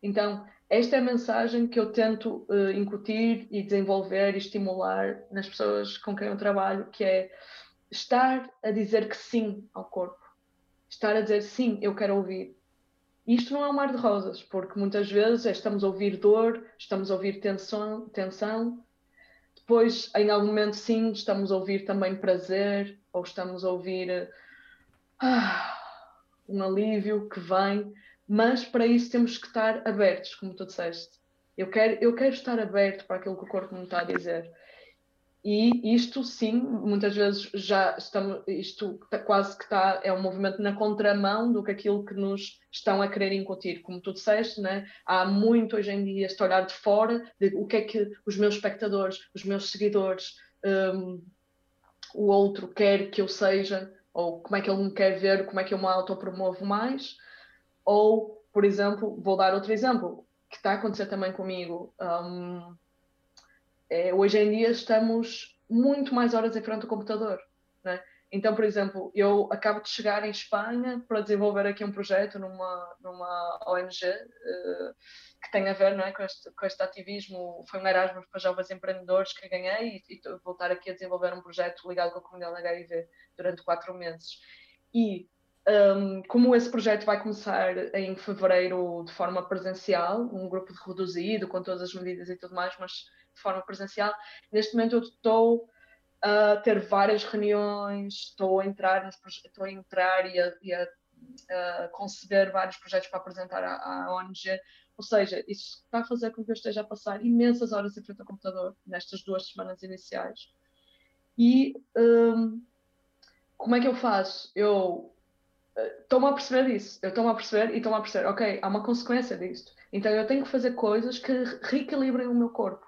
Então, esta é a mensagem que eu tento uh, incutir e desenvolver e estimular nas pessoas com quem eu trabalho, que é estar a dizer que sim ao corpo. Estar a dizer sim, eu quero ouvir. Isto não é um mar de rosas, porque muitas vezes estamos a ouvir dor, estamos a ouvir tensão, tensão. Depois, em algum momento, sim, estamos a ouvir também prazer, ou estamos a ouvir ah, um alívio que vem, mas para isso temos que estar abertos, como tu disseste. Eu quero, eu quero estar aberto para aquilo que o corpo me está a dizer. E isto, sim, muitas vezes já estamos, isto tá, quase que está, é um movimento na contramão do que aquilo que nos estão a querer incutir. Como tu disseste, né? há muito hoje em dia este olhar de fora, de o que é que os meus espectadores, os meus seguidores, um, o outro quer que eu seja, ou como é que ele me quer ver, como é que eu me autopromovo mais. Ou, por exemplo, vou dar outro exemplo, que está a acontecer também comigo. Um, é, hoje em dia estamos muito mais horas em frente ao computador. Então, por exemplo, eu acabo de chegar em Espanha para desenvolver aqui um projeto numa, numa ONG uh, eh, que tem a ver não é, com, este, com este ativismo. Foi um Erasmus para jovens empreendedores que ganhei e, e vou estar aqui a desenvolver um projeto ligado com a comunidade HIV durante quatro meses. E um, como esse projeto vai começar em fevereiro de forma presencial, um grupo reduzido, com todas as medidas e tudo mais, mas de forma presencial. Neste momento eu estou a ter várias reuniões, estou a entrar, nos, estou a entrar e a, e a, a conceber vários projetos para apresentar à, à, ONG. Ou seja, isso está a fazer com que eu esteja a passar imensas horas em frente ao computador nestas duas semanas iniciais. E um, como é que eu faço? Eu eh, estou-me a perceber disso, eu estou-me a perceber e estou-me a perceber, ok, há uma consequência disto. Então eu tenho que fazer coisas que reequilibrem o meu corpo.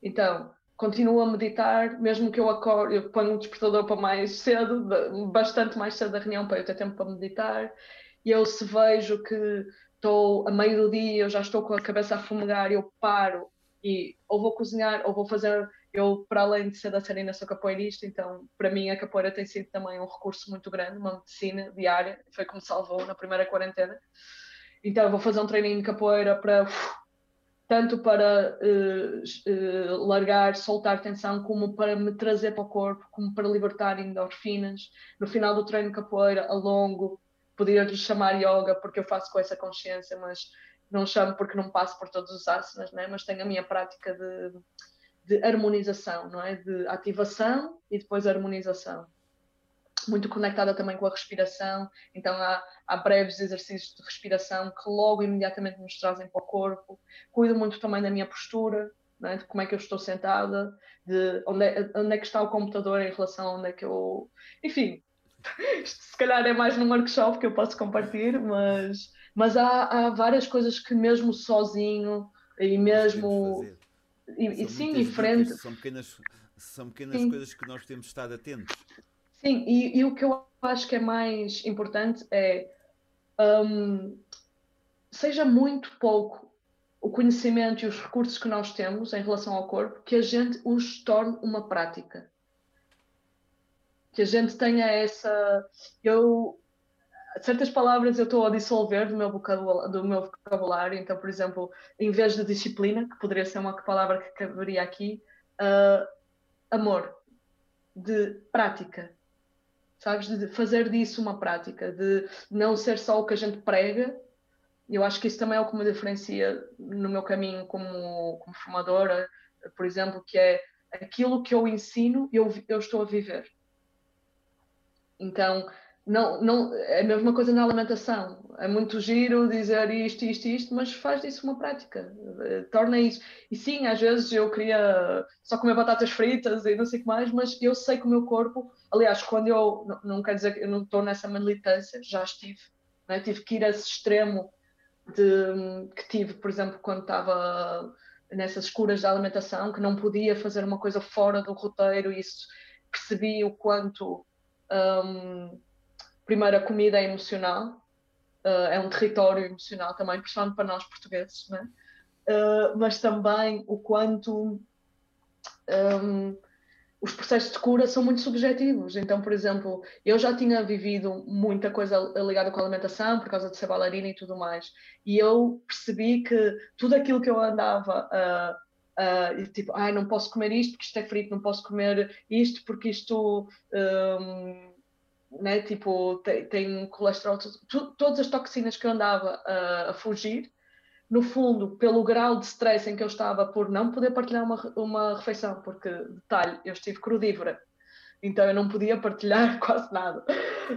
Então, continuo a meditar, mesmo que eu acorde, eu ponho um despertador para mais cedo, bastante mais cedo da reunião para eu ter tempo para meditar. E eu se vejo que estou a meio do dia, eu já estou com a cabeça a fumegar, eu paro e ou vou cozinhar ou vou fazer. Eu, para além de ser da Serena, sou capoeirista, então para mim a capoeira tem sido também um recurso muito grande, uma medicina diária, foi como salvou na primeira quarentena. Então eu vou fazer um treininho de capoeira para tanto para uh, uh, largar, soltar tensão, como para me trazer para o corpo, como para libertar endorfinas. No final do treino capoeira, a longo, poderia-lhe chamar yoga, porque eu faço com essa consciência, mas não chamo porque não passo por todos os asanas, né? mas tenho a minha prática de, de harmonização, não é? de ativação e depois harmonização muito conectada também com a respiração, então há, há, breves exercícios de respiração que logo imediatamente nos trazem para o corpo. Cuido muito também da minha postura, é? de como é que eu estou sentada, de onde é, onde é que está o computador em relação a onde é que eu. Enfim, isto se calhar é mais num workshop que eu posso compartilhar, mas, mas há, há várias coisas que mesmo sozinho e mesmo. E, e sim, em frente. São pequenas, são pequenas coisas que nós temos estado atentos. Sim, e, e, o que eu acho que é mais importante é um, seja muito pouco o conhecimento e os recursos que nós temos em relação ao corpo, que a gente os torne uma prática. Que a gente tenha essa. Eu, certas palavras eu estou a dissolver do meu, vocabulário, do meu vocabulário, então, por exemplo, em vez de disciplina, que poderia ser uma palavra que caberia aqui, uh, amor, de prática sabes? De fazer disso uma prática, de não ser só o que a gente prega. Eu acho que isso também é o que me diferencia no meu caminho como, como formadora, por exemplo, que é aquilo que eu ensino, eu, eu estou a viver. Então, não, não, é a mesma coisa na alimentação. É muito giro dizer isto, isto, isto, mas faz disso uma prática. Eh, torna isso. E sim, às vezes eu queria só comer batatas fritas e não sei o que mais, mas eu sei que o meu corpo. Aliás, quando eu. Não, não quer dizer que eu não estou nessa militância, já estive. Né? Tive que ir a esse extremo de, que tive, por exemplo, quando estava nessas curas da alimentação, que não podia fazer uma coisa fora do roteiro, e isso percebi o quanto. Um, primeiro, a comida é emocional, uh, é um território emocional também, principalmente para nós portugueses, né? Uh, mas também o quanto um, os processos de cura são muito subjetivos. Então, por exemplo, eu já tinha vivido muita coisa ligada com a alimentação, por causa de ser bailarina e tudo mais, e eu percebi que tudo aquilo que eu andava a. Uh, tipo, ai, não posso comer isto porque isto é frito, não posso comer isto porque isto um, né, tipo, tem, tem colesterol, tu, todas as toxinas que eu andava a fugir, no fundo, pelo grau de stress em que eu estava por não poder partilhar uma, uma refeição, porque, detalhe, eu estive crudívora, então eu não podia partilhar quase nada.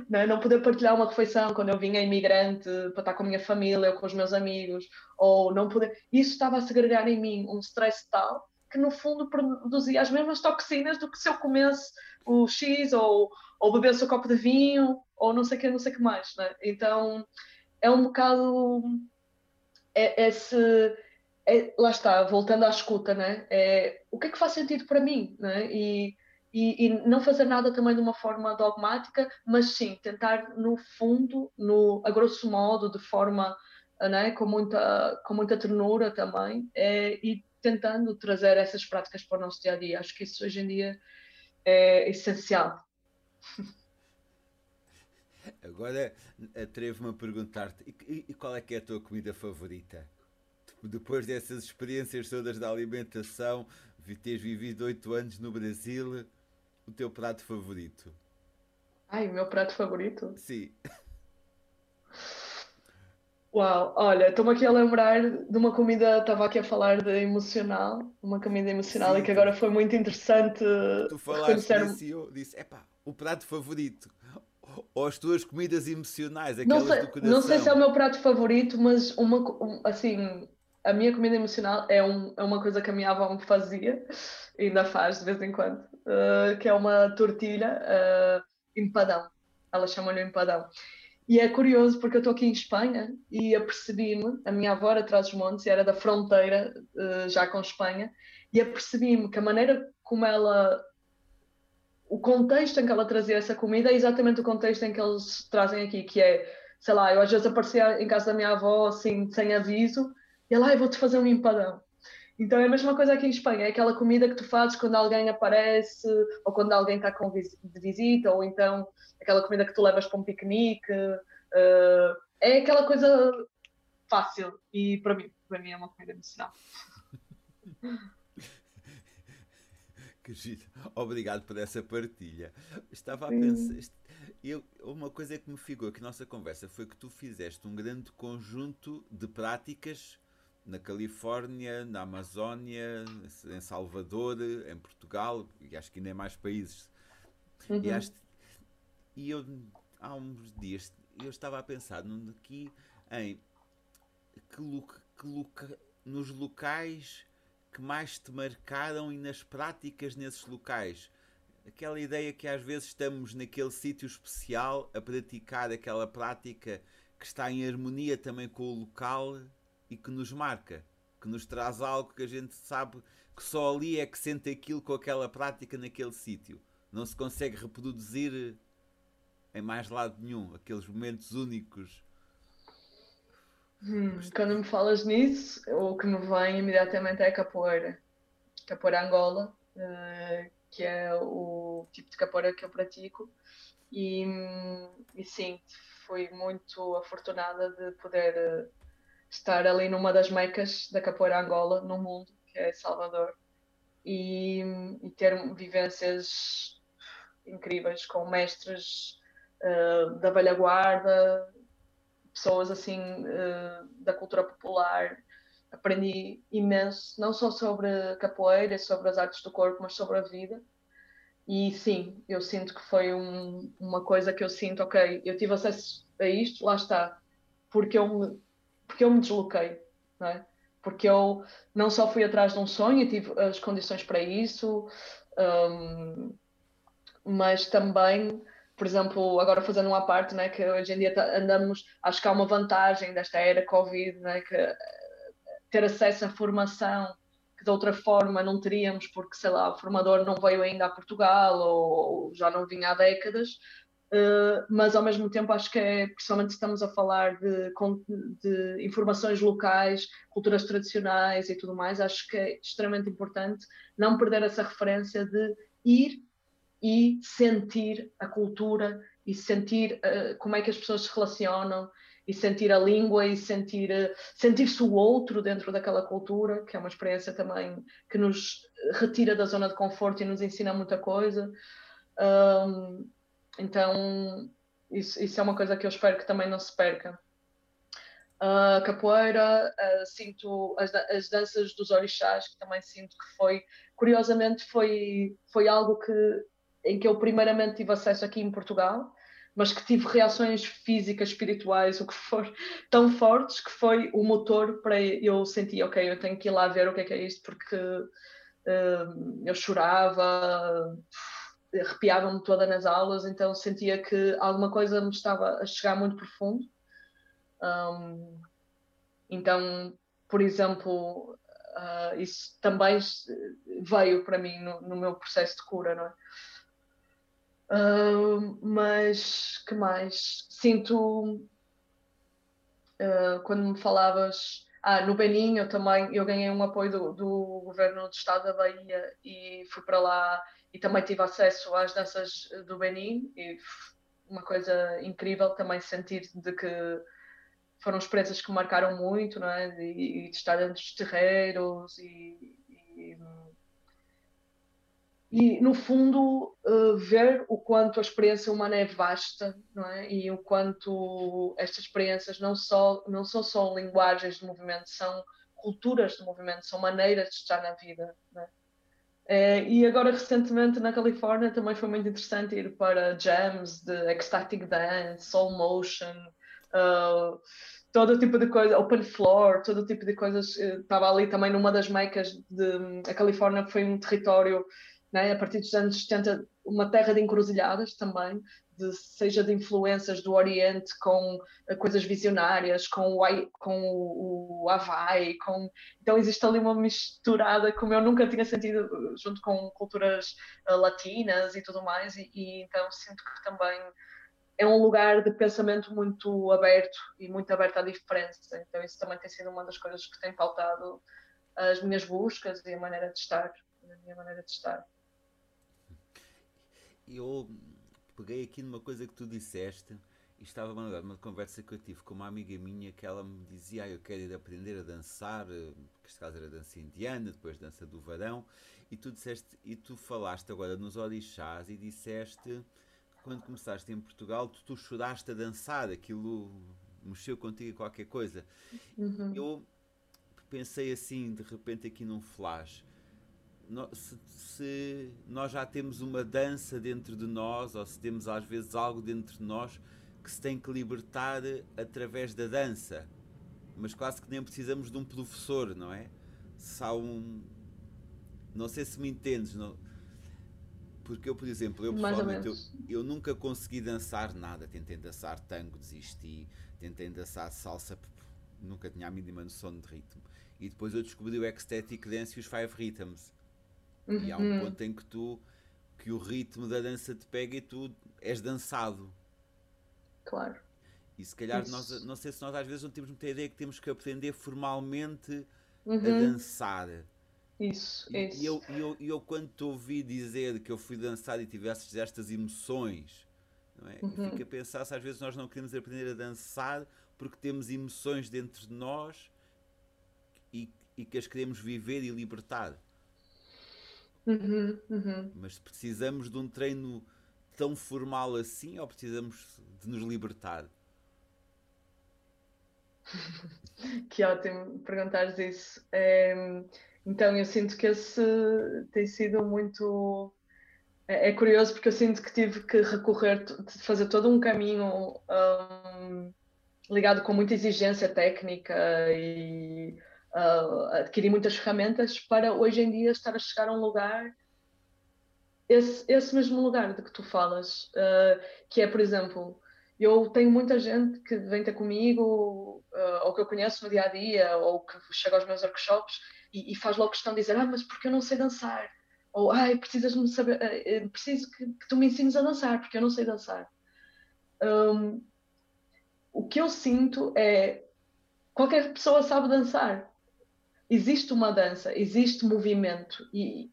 Né? Não poder partilhar uma refeição quando eu vinha imigrante para estar com a minha família ou com os meus amigos, ou não poder. Isso estava a segregar em mim um stress tal que, no fundo, produzia as mesmas toxinas do que se eu comesse o X ou, ou bebesse o copo de vinho ou não sei o que, não sei que mais. Né? Então é um bocado é, esse, é, lá está, voltando à escuta, né? É, o que é que faz sentido para mim, né? E, e, e, não fazer nada também de uma forma dogmática, mas sim tentar no fundo, no a grosso modo, de forma né, com muita com muita ternura também, é, e tentando trazer essas práticas para o nosso dia a dia. Acho que isso hoje em dia é essencial. Agora atrevo-me a perguntar-te: e, e, qual é que é a tua comida favorita? Depois dessas experiências todas da alimentação, teres vivido oito anos no Brasil, o teu prato favorito? Ai, o meu prato favorito? Sim. Uau, olha, estou-me aqui a lembrar de uma comida, estava aqui a falar de emocional, uma comida emocional Sim, e que agora foi muito interessante. Tu falaste disso e eu disse: epá, o prato favorito ou as tuas comidas emocionais, aquelas não sei, do coração? Não sei se é o meu prato favorito, mas uma, assim, a minha comida emocional é, um, é uma coisa que a minha avó me fazia, ainda faz de vez em quando, uh, que é uma tortilha uh, empadão. Ela chama-lhe empadão. E é curioso porque eu estou aqui em Espanha e apercebi-me, a minha avó era atrás dos montes e era da fronteira uh, já com Espanha, e apercebi-me que a maneira como ela o contexto em que ela trazia essa comida é exatamente o contexto em que eles trazem aqui, que é, sei lá, eu às vezes aparecia em casa da minha avó assim, sem aviso, e ela, ah, vou-te fazer um empadão. Então é a mesma coisa aqui em Espanha, é aquela comida que tu fazes quando alguém aparece, ou quando alguém está com de visita, ou então aquela comida que tu levas para um piquenique. Uh, é aquela coisa fácil e para mim, para mim é uma comida medicinal. Que giro. Obrigado por essa partilha. Estava a pensar. Eu, uma coisa que me ficou aqui na nossa conversa foi que tu fizeste um grande conjunto de práticas na Califórnia, na Amazónia, em Salvador, em Portugal, e acho que ainda em mais países. Uhum. E, acho, e eu, há uns dias, eu estava a pensar aqui em que, look, que look, nos locais que mais te marcaram e nas práticas nesses locais. Aquela ideia que às vezes estamos naquele sítio especial a praticar aquela prática que está em harmonia também com o local e que nos marca, que nos traz algo que a gente sabe que só ali é que sente aquilo com aquela prática naquele sítio. Não se consegue reproduzir em mais lado nenhum, aqueles momentos únicos Hum, quando me falas nisso, o que me vem imediatamente é capoeira. Capoeira Angola, uh, que é o tipo de capoeira que eu pratico. E, e sim, fui muito afortunada de poder uh, estar ali numa das mecas da capoeira Angola no mundo, que é Salvador, e, e ter vivências incríveis com mestres uh, da velha guarda, pessoas assim uh, da cultura popular. Aprendi imenso, não só sobre capoeira, sobre as artes do corpo, mas sobre a vida. E sim, eu sinto que foi um, uma coisa que eu sinto, ok, eu tive acesso a isto, lá está, porque eu me, porque eu me desloquei, não é? Porque eu não só fui atrás de um sonho, tive as condições para isso, um, mas também por exemplo, agora fazendo uma parte, né, que hoje em dia tá, andamos, acho que há uma vantagem desta era Covid, né, que eh, ter acesso à formação que de outra forma não teríamos, porque, sei lá, o formador não veio ainda a Portugal ou, ou já não vinha há décadas, uh, mas ao mesmo tempo acho que é, principalmente estamos a falar de, de informações locais, culturas tradicionais e tudo mais, acho que é extremamente importante não perder essa referência de ir e sentir a cultura e sentir uh, como é que as pessoas se relacionam e sentir a língua e sentir uh, sentir-se o outro dentro daquela cultura, que é uma experiência também que nos retira da zona de conforto e nos ensina muita coisa. Um, então, isso, isso é uma coisa que eu espero que também não se perca. Uh, capoeira, uh, sinto as, as, danças dos orixás, que também sinto que foi, curiosamente, foi, foi algo que em que eu primeiramente tive acesso aqui em Portugal, mas que tive reações físicas, espirituais, o que for, tão fortes que foi o motor para eu sentir, ok, eu tenho que ir lá ver o que é que é isto, porque uh, eu chorava, arrepiava-me toda nas aulas, então sentia que alguma coisa me estava a chegar muito profundo. Um, então, por exemplo, uh, isso também veio para mim no, no meu processo de cura, não é? Uh, mas que mais? Sinto uh, quando me falavas ah, no Benin eu também eu ganhei um apoio do, do, governo do estado da Bahia e fui para lá e também tive acesso às danças do Benin e uma coisa incrível também sentir de que foram experiências que marcaram muito, não é? E, de estar dentro dos terreiros e, e e no fundo uh, ver o quanto a experiência humana é vasta não é? e o quanto estas experiências não, só, não são só linguagens de movimento, são culturas de movimento, são maneiras de estar na vida. É? É, e agora recentemente na Califórnia também foi muito interessante ir para jams de ecstatic dance, soul motion, uh, todo tipo de coisa, open floor, todo tipo de coisas. Estava ali também numa das mecas de a Califórnia foi um território né? a partir dos anos 70, uma terra de encruzilhadas também, de, seja de influências do Oriente com uh, coisas visionárias, com o, com o, o Havaí, com... então existe ali uma misturada como eu nunca tinha sentido junto com culturas uh, latinas e tudo mais, e, e então sinto que também é um lugar de pensamento muito aberto e muito aberto à diferença. Então, isso também tem sido uma das coisas que tem faltado as minhas buscas e a maneira de estar. A minha maneira de estar eu peguei aqui numa coisa que tu disseste e estava a uma conversa que eu tive com uma amiga minha que ela me dizia: ah, Eu quero ir aprender a dançar, que este caso era dança indiana, depois dança do varão, e tu disseste, e tu falaste agora nos orixás e disseste quando começaste em Portugal, tu, tu choraste a dançar, aquilo mexeu contigo qualquer coisa. Uhum. Eu pensei assim, de repente, aqui num flash se, se, nós já temos uma dança dentro de nós, ou se temos às vezes algo dentro de nós que se tem que libertar através da dança, mas quase que nem precisamos de um professor, não é? Se há um. Não sei se me entendes, não... porque eu, por exemplo, eu pessoalmente eu, eu nunca consegui dançar nada. Tentei dançar tango, desisti, tentei dançar salsa, nunca tinha a mínima noção de ritmo. E depois eu descobri o Ecstatic Dance e os Five Rhythms Uhum. E há um uhum. ponto em que tu que o ritmo da dança te pega e tu és dançado. Claro. E se calhar nós, não sei se nós às vezes não temos muita ideia que temos que aprender formalmente uhum. a dançar. Isso, e, isso. E eu, eu, eu, quando te ouvi dizer que eu fui dançar e tivesse estas emoções, não é? Uhum. fico a pensar se às vezes nós não queremos aprender a dançar porque temos emoções dentro de nós e, e que as queremos viver e libertar. Uhum, uhum. Mas precisamos de um treino tão formal assim ou precisamos de nos libertar? que ótimo perguntares isso. É, então, eu sinto que esse tem sido muito. É, é, curioso porque eu sinto que tive que recorrer, fazer todo um caminho um, ligado com muita exigência técnica e uh, adquirir muitas ferramentas para hoje em dia estar a chegar a um lugar, esse, esse mesmo lugar de que tu falas, uh, que é, por exemplo, eu tenho muita gente que vem ter comigo, uh, ou que eu conheço no dia a dia, ou que chega aos meus workshops e, e faz logo questão de dizer: Ah, mas porque eu não sei dançar? Ou, ai, precisas me saber, uh, preciso que, que, tu me ensines a dançar, porque eu não sei dançar. Um, o que eu sinto é qualquer pessoa sabe dançar existe uma dança, existe movimento e,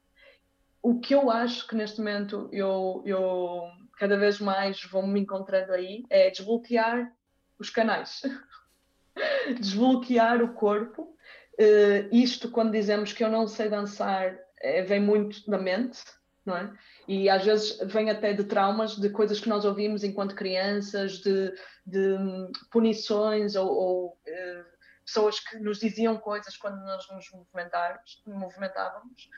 o que eu acho que neste momento eu, eu cada vez mais vou me encontrando aí é desbloquear os canais, desbloquear o corpo. Uh, isto quando dizemos que eu não sei dançar é, vem muito da mente, não é? E às vezes vem até de traumas, de coisas que nós ouvimos enquanto crianças, de, de punições ou, ou uh, pessoas que nos diziam coisas quando nós nos movimentávamos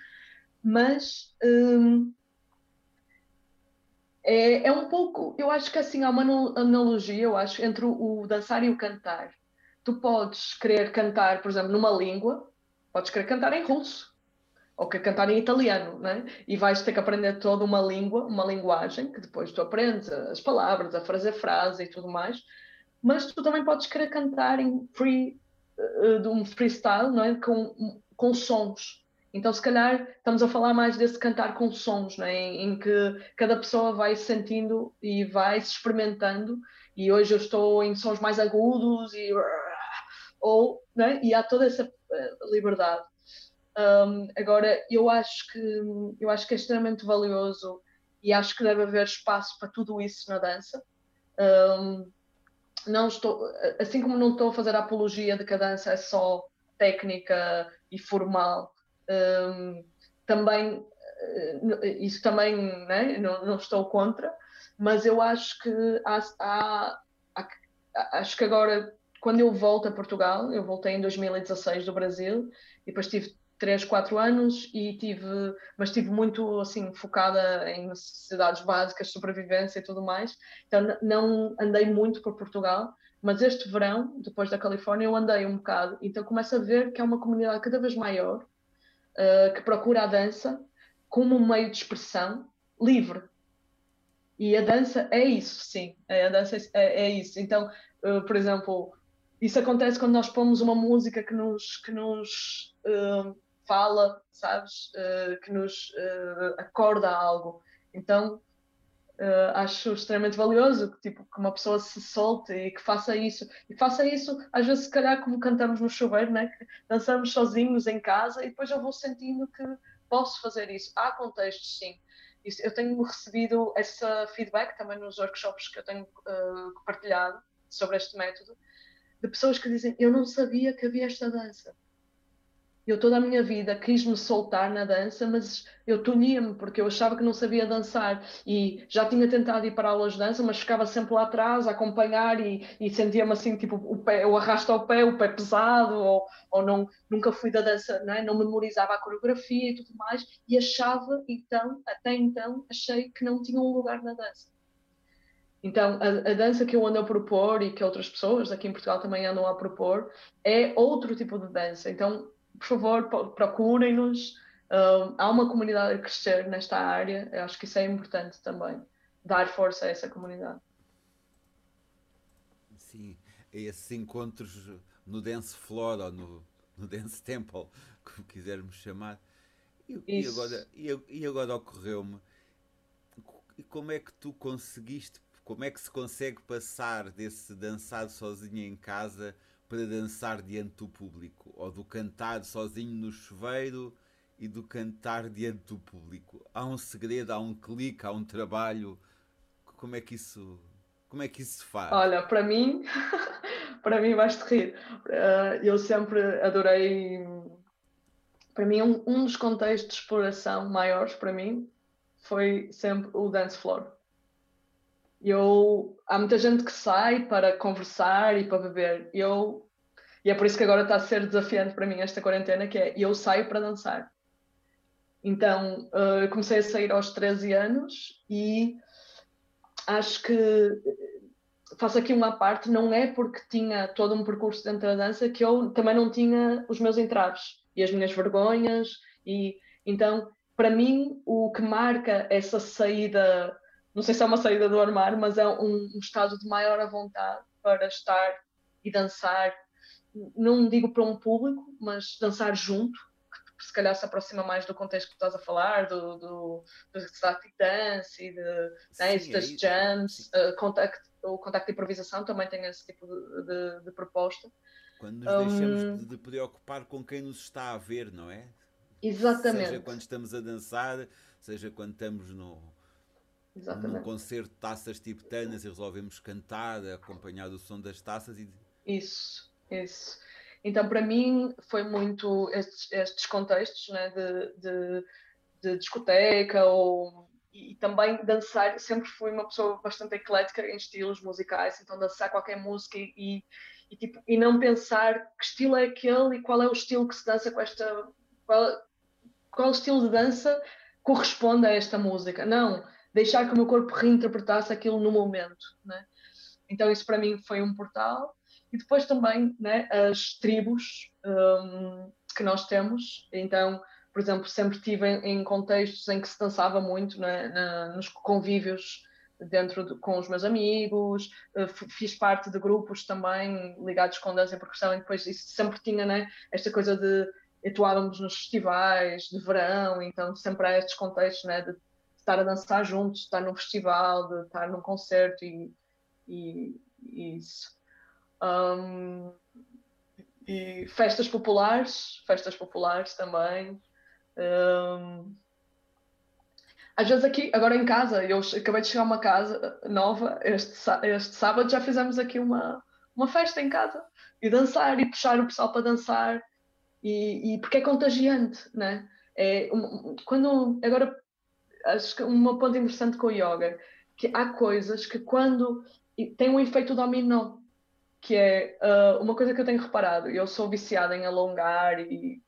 mas hum, é, é um pouco, eu acho que assim há uma analogia, eu acho, entre o, dançar e o cantar. Tu podes querer cantar, por exemplo, numa língua, podes querer cantar em russo, ou querer cantar em italiano, né? e vais ter que aprender toda uma língua, uma linguagem, que depois tu aprendes as palavras, a fazer frase e tudo mais, mas tu também podes querer cantar em free, de um freestyle, não é? com, com sons, então, se calhar, estamos a falar mais desse cantar com sons, né? em, em que cada pessoa vai sentindo e vai se experimentando. E hoje eu estou em sons mais agudos e ou, né? e há toda essa eh, liberdade. Um, agora, eu acho que eu acho que é extremamente valioso e acho que deve haver espaço para tudo isso na dança. Um, não estou, assim como não estou a fazer a apologia de que a dança é só técnica e formal, um, também eh, isso também né, não, não, estou contra, mas eu acho que há, há, há, acho que agora quando eu volto a Portugal, eu voltei em 2016 do Brasil e depois tive 3, 4 anos e tive, mas estive muito assim focada em necessidades básicas, sobrevivência e tudo mais. Então não andei muito por Portugal, mas este verão, depois da Califórnia, eu andei um bocado. Então começo a ver que é uma comunidade cada vez maior uh, que procura a dança como um meio de expressão livre. E a dança é isso, sim. A dança é, é isso. Então, uh, por exemplo, isso acontece quando nós pomos uma música que nos, que nos uh, fala, sabes? que nos acorda algo. Então, Uh, acho extremamente valioso que, tipo, que uma pessoa se solte e que faça isso. E faça isso, às vezes, se calhar, como cantamos no chuveiro, né? que dançamos sozinhos em casa e depois eu vou sentindo que posso fazer isso. Há contextos, sim. Eu tenho recebido esse feedback também nos workshops que eu tenho uh, compartilhado sobre este método, de pessoas que dizem: Eu não sabia que havia esta dança. Eu toda a minha vida quis me soltar na dança, mas eu tunia-me porque eu achava que não sabia dançar e já tinha tentado ir para aulas de dança, mas ficava sempre lá atrás a acompanhar e, e sentia-me assim, tipo, o pé, eu arrasto ao pé, o pé pesado, ou, ou não, nunca fui da dança, não, é? não memorizava a coreografia e tudo mais, e achava, então, até então, achei que não tinha um lugar na dança. Então, a, a, dança que eu ando a propor e que outras pessoas aqui em Portugal também andam a propor é outro tipo de dança. Então, por favor, procurem-nos. Há uma comunidade a crescer nesta área, eu acho que isso é importante também, dar força a essa comunidade. Sim, esses encontros no Dance Floor ou no, no Dance Temple, como quisermos chamar. E, e agora, e, e agora ocorreu-me como é que tu conseguiste, como é que se consegue passar desse dançar sozinho em casa para dançar diante do público, ou do cantar sozinho no chuveiro e do cantar diante do público. Há um segredo, há um clique, há um trabalho. Como é que isso, como é que isso se faz? Olha, para mim, para mim vais-te rir. Uh, eu sempre adorei. Para mim, um, um dos contextos de exploração maiores para mim foi sempre o dance floor. Eu, há muita gente que sai para conversar e para beber. Eu, e é por isso que agora está a ser desafiante para mim esta quarentena, que é eu saio para dançar. Então, uh, comecei a sair aos 13 anos e acho que faço aqui uma parte, não é porque tinha todo um percurso dentro da dança que eu também não tinha os meus entraves e as minhas vergonhas e então para mim o que marca essa saída não sei se é uma saída do armário, mas é um, um estado de maior à vontade para estar e dançar, não digo para um público, mas dançar junto, que se calhar se aproxima mais do contexto que estás a falar, do, do, do static dance e de, né, Sim, né, das jams, uh, contact, o contacto de improvisação também tem esse tipo de, de, de proposta. Quando nos um, deixamos de preocupar com quem nos está a ver, não é? Exatamente. Seja quando estamos a dançar, seja quando estamos no, Exatamente. num concerto de taças tibetanas e resolvemos cantar, acompanhar o som das taças. E... Isso, isso. Então, para mim, foi muito estes, estes contextos né, de, de, de discoteca ou e, também dançar, sempre fui uma pessoa bastante eclética em estilos musicais, então dançar qualquer música e, e, tipo, e não pensar que estilo é aquele e qual é o estilo que se dança com esta. Qual, qual estilo de dança corresponde a esta música. Não, deixar que o meu corpo reinterpretasse aquilo no momento. Né? Então, isso para mim foi um portal. E depois também né, as tribos um, que nós temos. Então, por exemplo, sempre estive em, em, contextos em que se dançava muito né, na, nos convívios dentro de, com os meus amigos, uh, fiz parte de grupos também ligados com dança e percussão, e depois isso sempre tinha né, esta coisa de atuávamos nos festivais de verão, então sempre há estes contextos né, de estar a dançar juntos, estar num festival, de estar num concerto e, e, e isso. Um, e festas populares, festas populares também. Um, às vezes aqui, agora em casa, eu acabei de chegar a uma casa nova, este, este sábado já fizemos aqui uma, uma festa em casa e dançar e puxar o pessoal para dançar e, e porque é contagiante, né? É, quando, agora, acho que uma ponto interessante com o yoga, que há coisas que quando tem um efeito dominó, que é uh, uma coisa que eu tenho reparado, eu sou viciada em alongar e,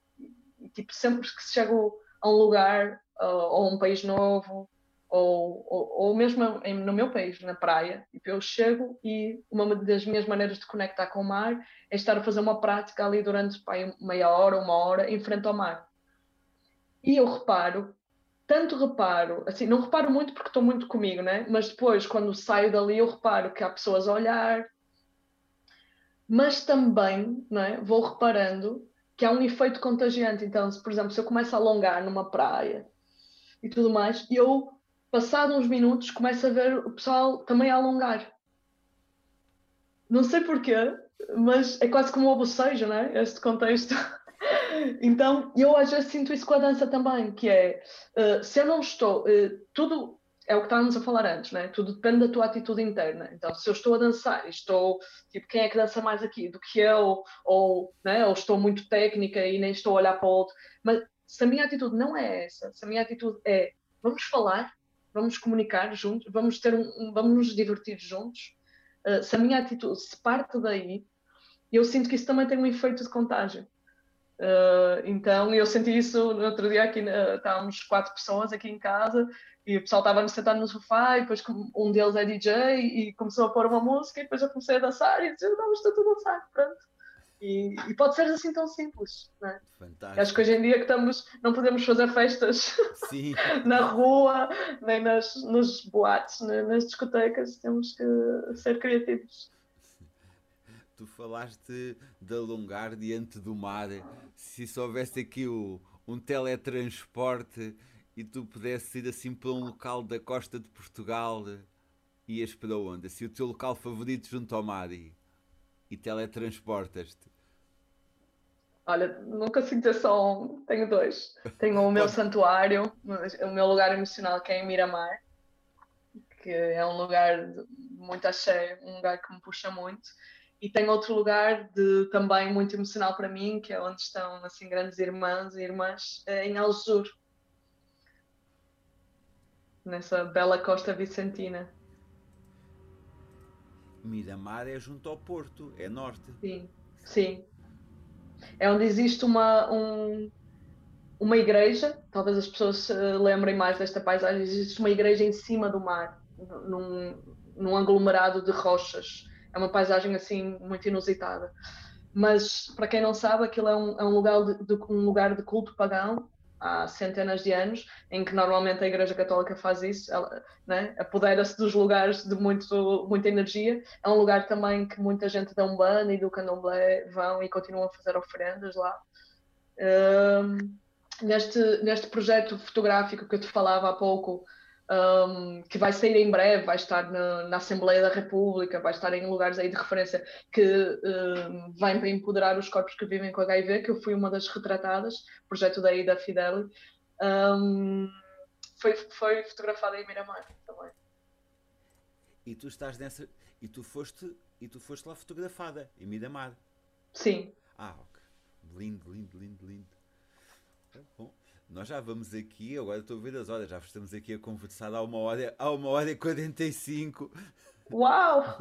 e tipo, sempre que chego a um lugar uh, ou a um país novo ou, ou, ou mesmo em, no meu país, na praia, tipo, eu chego e uma das minhas maneiras de conectar com o mar é estar a fazer uma prática ali durante pá, meia hora, uma hora, em frente ao mar. E eu reparo, tanto reparo, assim, não reparo muito porque estou muito comigo, né? mas depois, quando saio dali, eu reparo que há pessoas a olhar, mas também né, vou reparando que há um efeito contagiante. Então, se, por exemplo, se eu começo a alongar numa praia e tudo mais, eu passado uns minutos, começo a ver o pessoal também a alongar. Não sei porquê, mas é quase como o bocejo, né? Este contexto. então, eu às vezes sinto isso com a dança também, que é, uh, se eu não estou, uh, tudo é o que estávamos a falar antes, né? Tudo depende da tua atitude interna. Então, se eu estou a dançar, estou, tipo, quem é que dança mais aqui do que eu, ou, né? ou estou muito técnica e nem estou a olhar para o outro, mas se a minha atitude não é essa, se a minha atitude é, vamos falar, vamos comunicar juntos, vamos ter um, vamos nos divertir juntos. Uh, se a minha atitude se parte daí, eu sinto que isso também tem um efeito de contágio. Uh, então eu senti isso no outro dia aqui, uh, estávamos quatro pessoas aqui em casa e o pessoal estava sentado no sofá e depois um deles é DJ e começou a pôr uma música e depois eu comecei a dançar e disse, vamos tudo a dançar, pronto. E, e, pode ser assim tão simples, né? Fantástico. Acho que hoje em dia que estamos, não podemos fazer festas na rua, nem nas, nos boates, nem nas discotecas, temos que ser criativos. Tu falaste de alongar diante do mar. Se só houvesse aqui o, um teletransporte e tu pudesses ir assim para um local da costa de Portugal, ias para onde? Se assim, o teu local favorito junto ao mar e, e teletransportas-te, Olha, nunca sinto só um, tenho dois. Tenho o meu santuário, o meu lugar emocional que é em Miramar, que é um lugar muito axé, um lugar que me puxa muito. E tenho outro lugar de também muito emocional para mim, que é onde estão assim grandes irmãs e irmãs, é em Alzur, nessa bela costa vicentina. Miramar é junto ao Porto, é norte. Sim, sim é onde existe uma, um, uma igreja, talvez as pessoas se lembrem mais desta paisagem, existe uma igreja em cima do mar, num, num aglomerado de rochas. É uma paisagem assim muito inusitada. Mas para quem não sabe, aquilo é um, é um lugar, de, de, um lugar de culto pagão há centenas de anos, em que normalmente a Igreja Católica faz isso, ela né, apodera-se dos lugares de muito, muita energia. É um lugar também que muita gente da Umbanda e do Candomblé vão e continuam a fazer oferendas lá. Um, neste, neste projeto fotográfico que eu te falava há pouco, um, que vai sair em breve, vai estar na, na, Assembleia da República, vai estar em lugares aí de referência que um, vem para empoderar os corpos que vivem com HIV, que eu fui uma das retratadas, projeto daí da Fideli. Um, foi, foi fotografada em Miramar também. E tu estás nessa. E tu foste, e tu foste lá fotografada em Miramar. Sim. Ah, ok. Lindo, lindo, lindo, lindo. Bom, nós já vamos aqui, agora estou a ver as horas, já estamos aqui a conversar há uma hora, há uma hora e 45. Uau!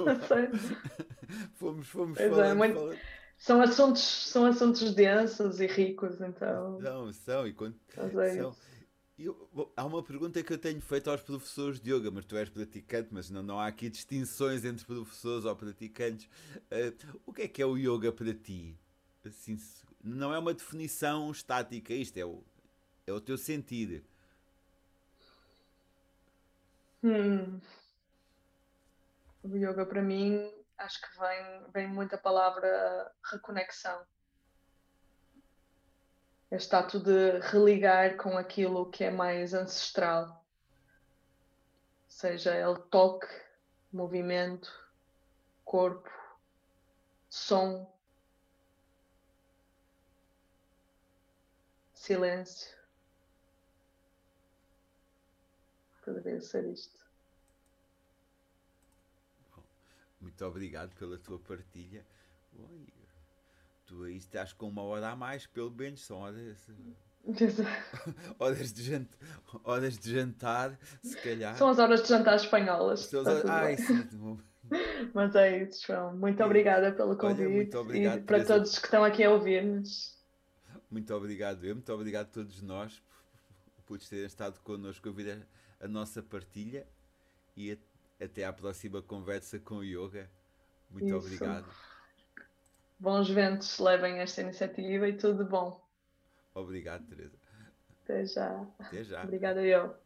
fomos, fomos pois falando, é, muito... falando. São assuntos, são assuntos densos e ricos, então. Não, são, e quando. É são. Eu, bom, há uma pergunta que eu tenho feito aos professores de yoga, mas tu és praticante, mas não, não há aqui distinções entre professores ou praticantes. Uh, o que é que é o yoga para ti? Assim, não é uma definição estática, isto é o, é o teu sentir. Hum. O yoga para mim acho que vem, vem muito a palavra reconexão. Este ato de religar com aquilo que é mais ancestral. Seja ele toque, movimento, corpo, som, silêncio. Poderia ser isto. Muito obrigado pela tua partilha. Oi, tu aí estás com uma hora a mais, pelo menos, são horas. horas, de jantar, horas de jantar, se calhar. São as horas de jantar espanholas. São as... Ai, sim. Mas é isso, João. Muito obrigada pelo convite. Olha, muito obrigado, e para Teresa. todos que estão aqui a ouvir-nos. Muito obrigado, eu. Muito obrigado a todos nós por terem estado connosco a ouvir a, nossa partilha e a, até à próxima conversa com o Yoga. Muito Isso. obrigado. Bons ventos levem esta iniciativa e tudo bom. Obrigado, Teresa. Até já. Até já. Obrigada eu.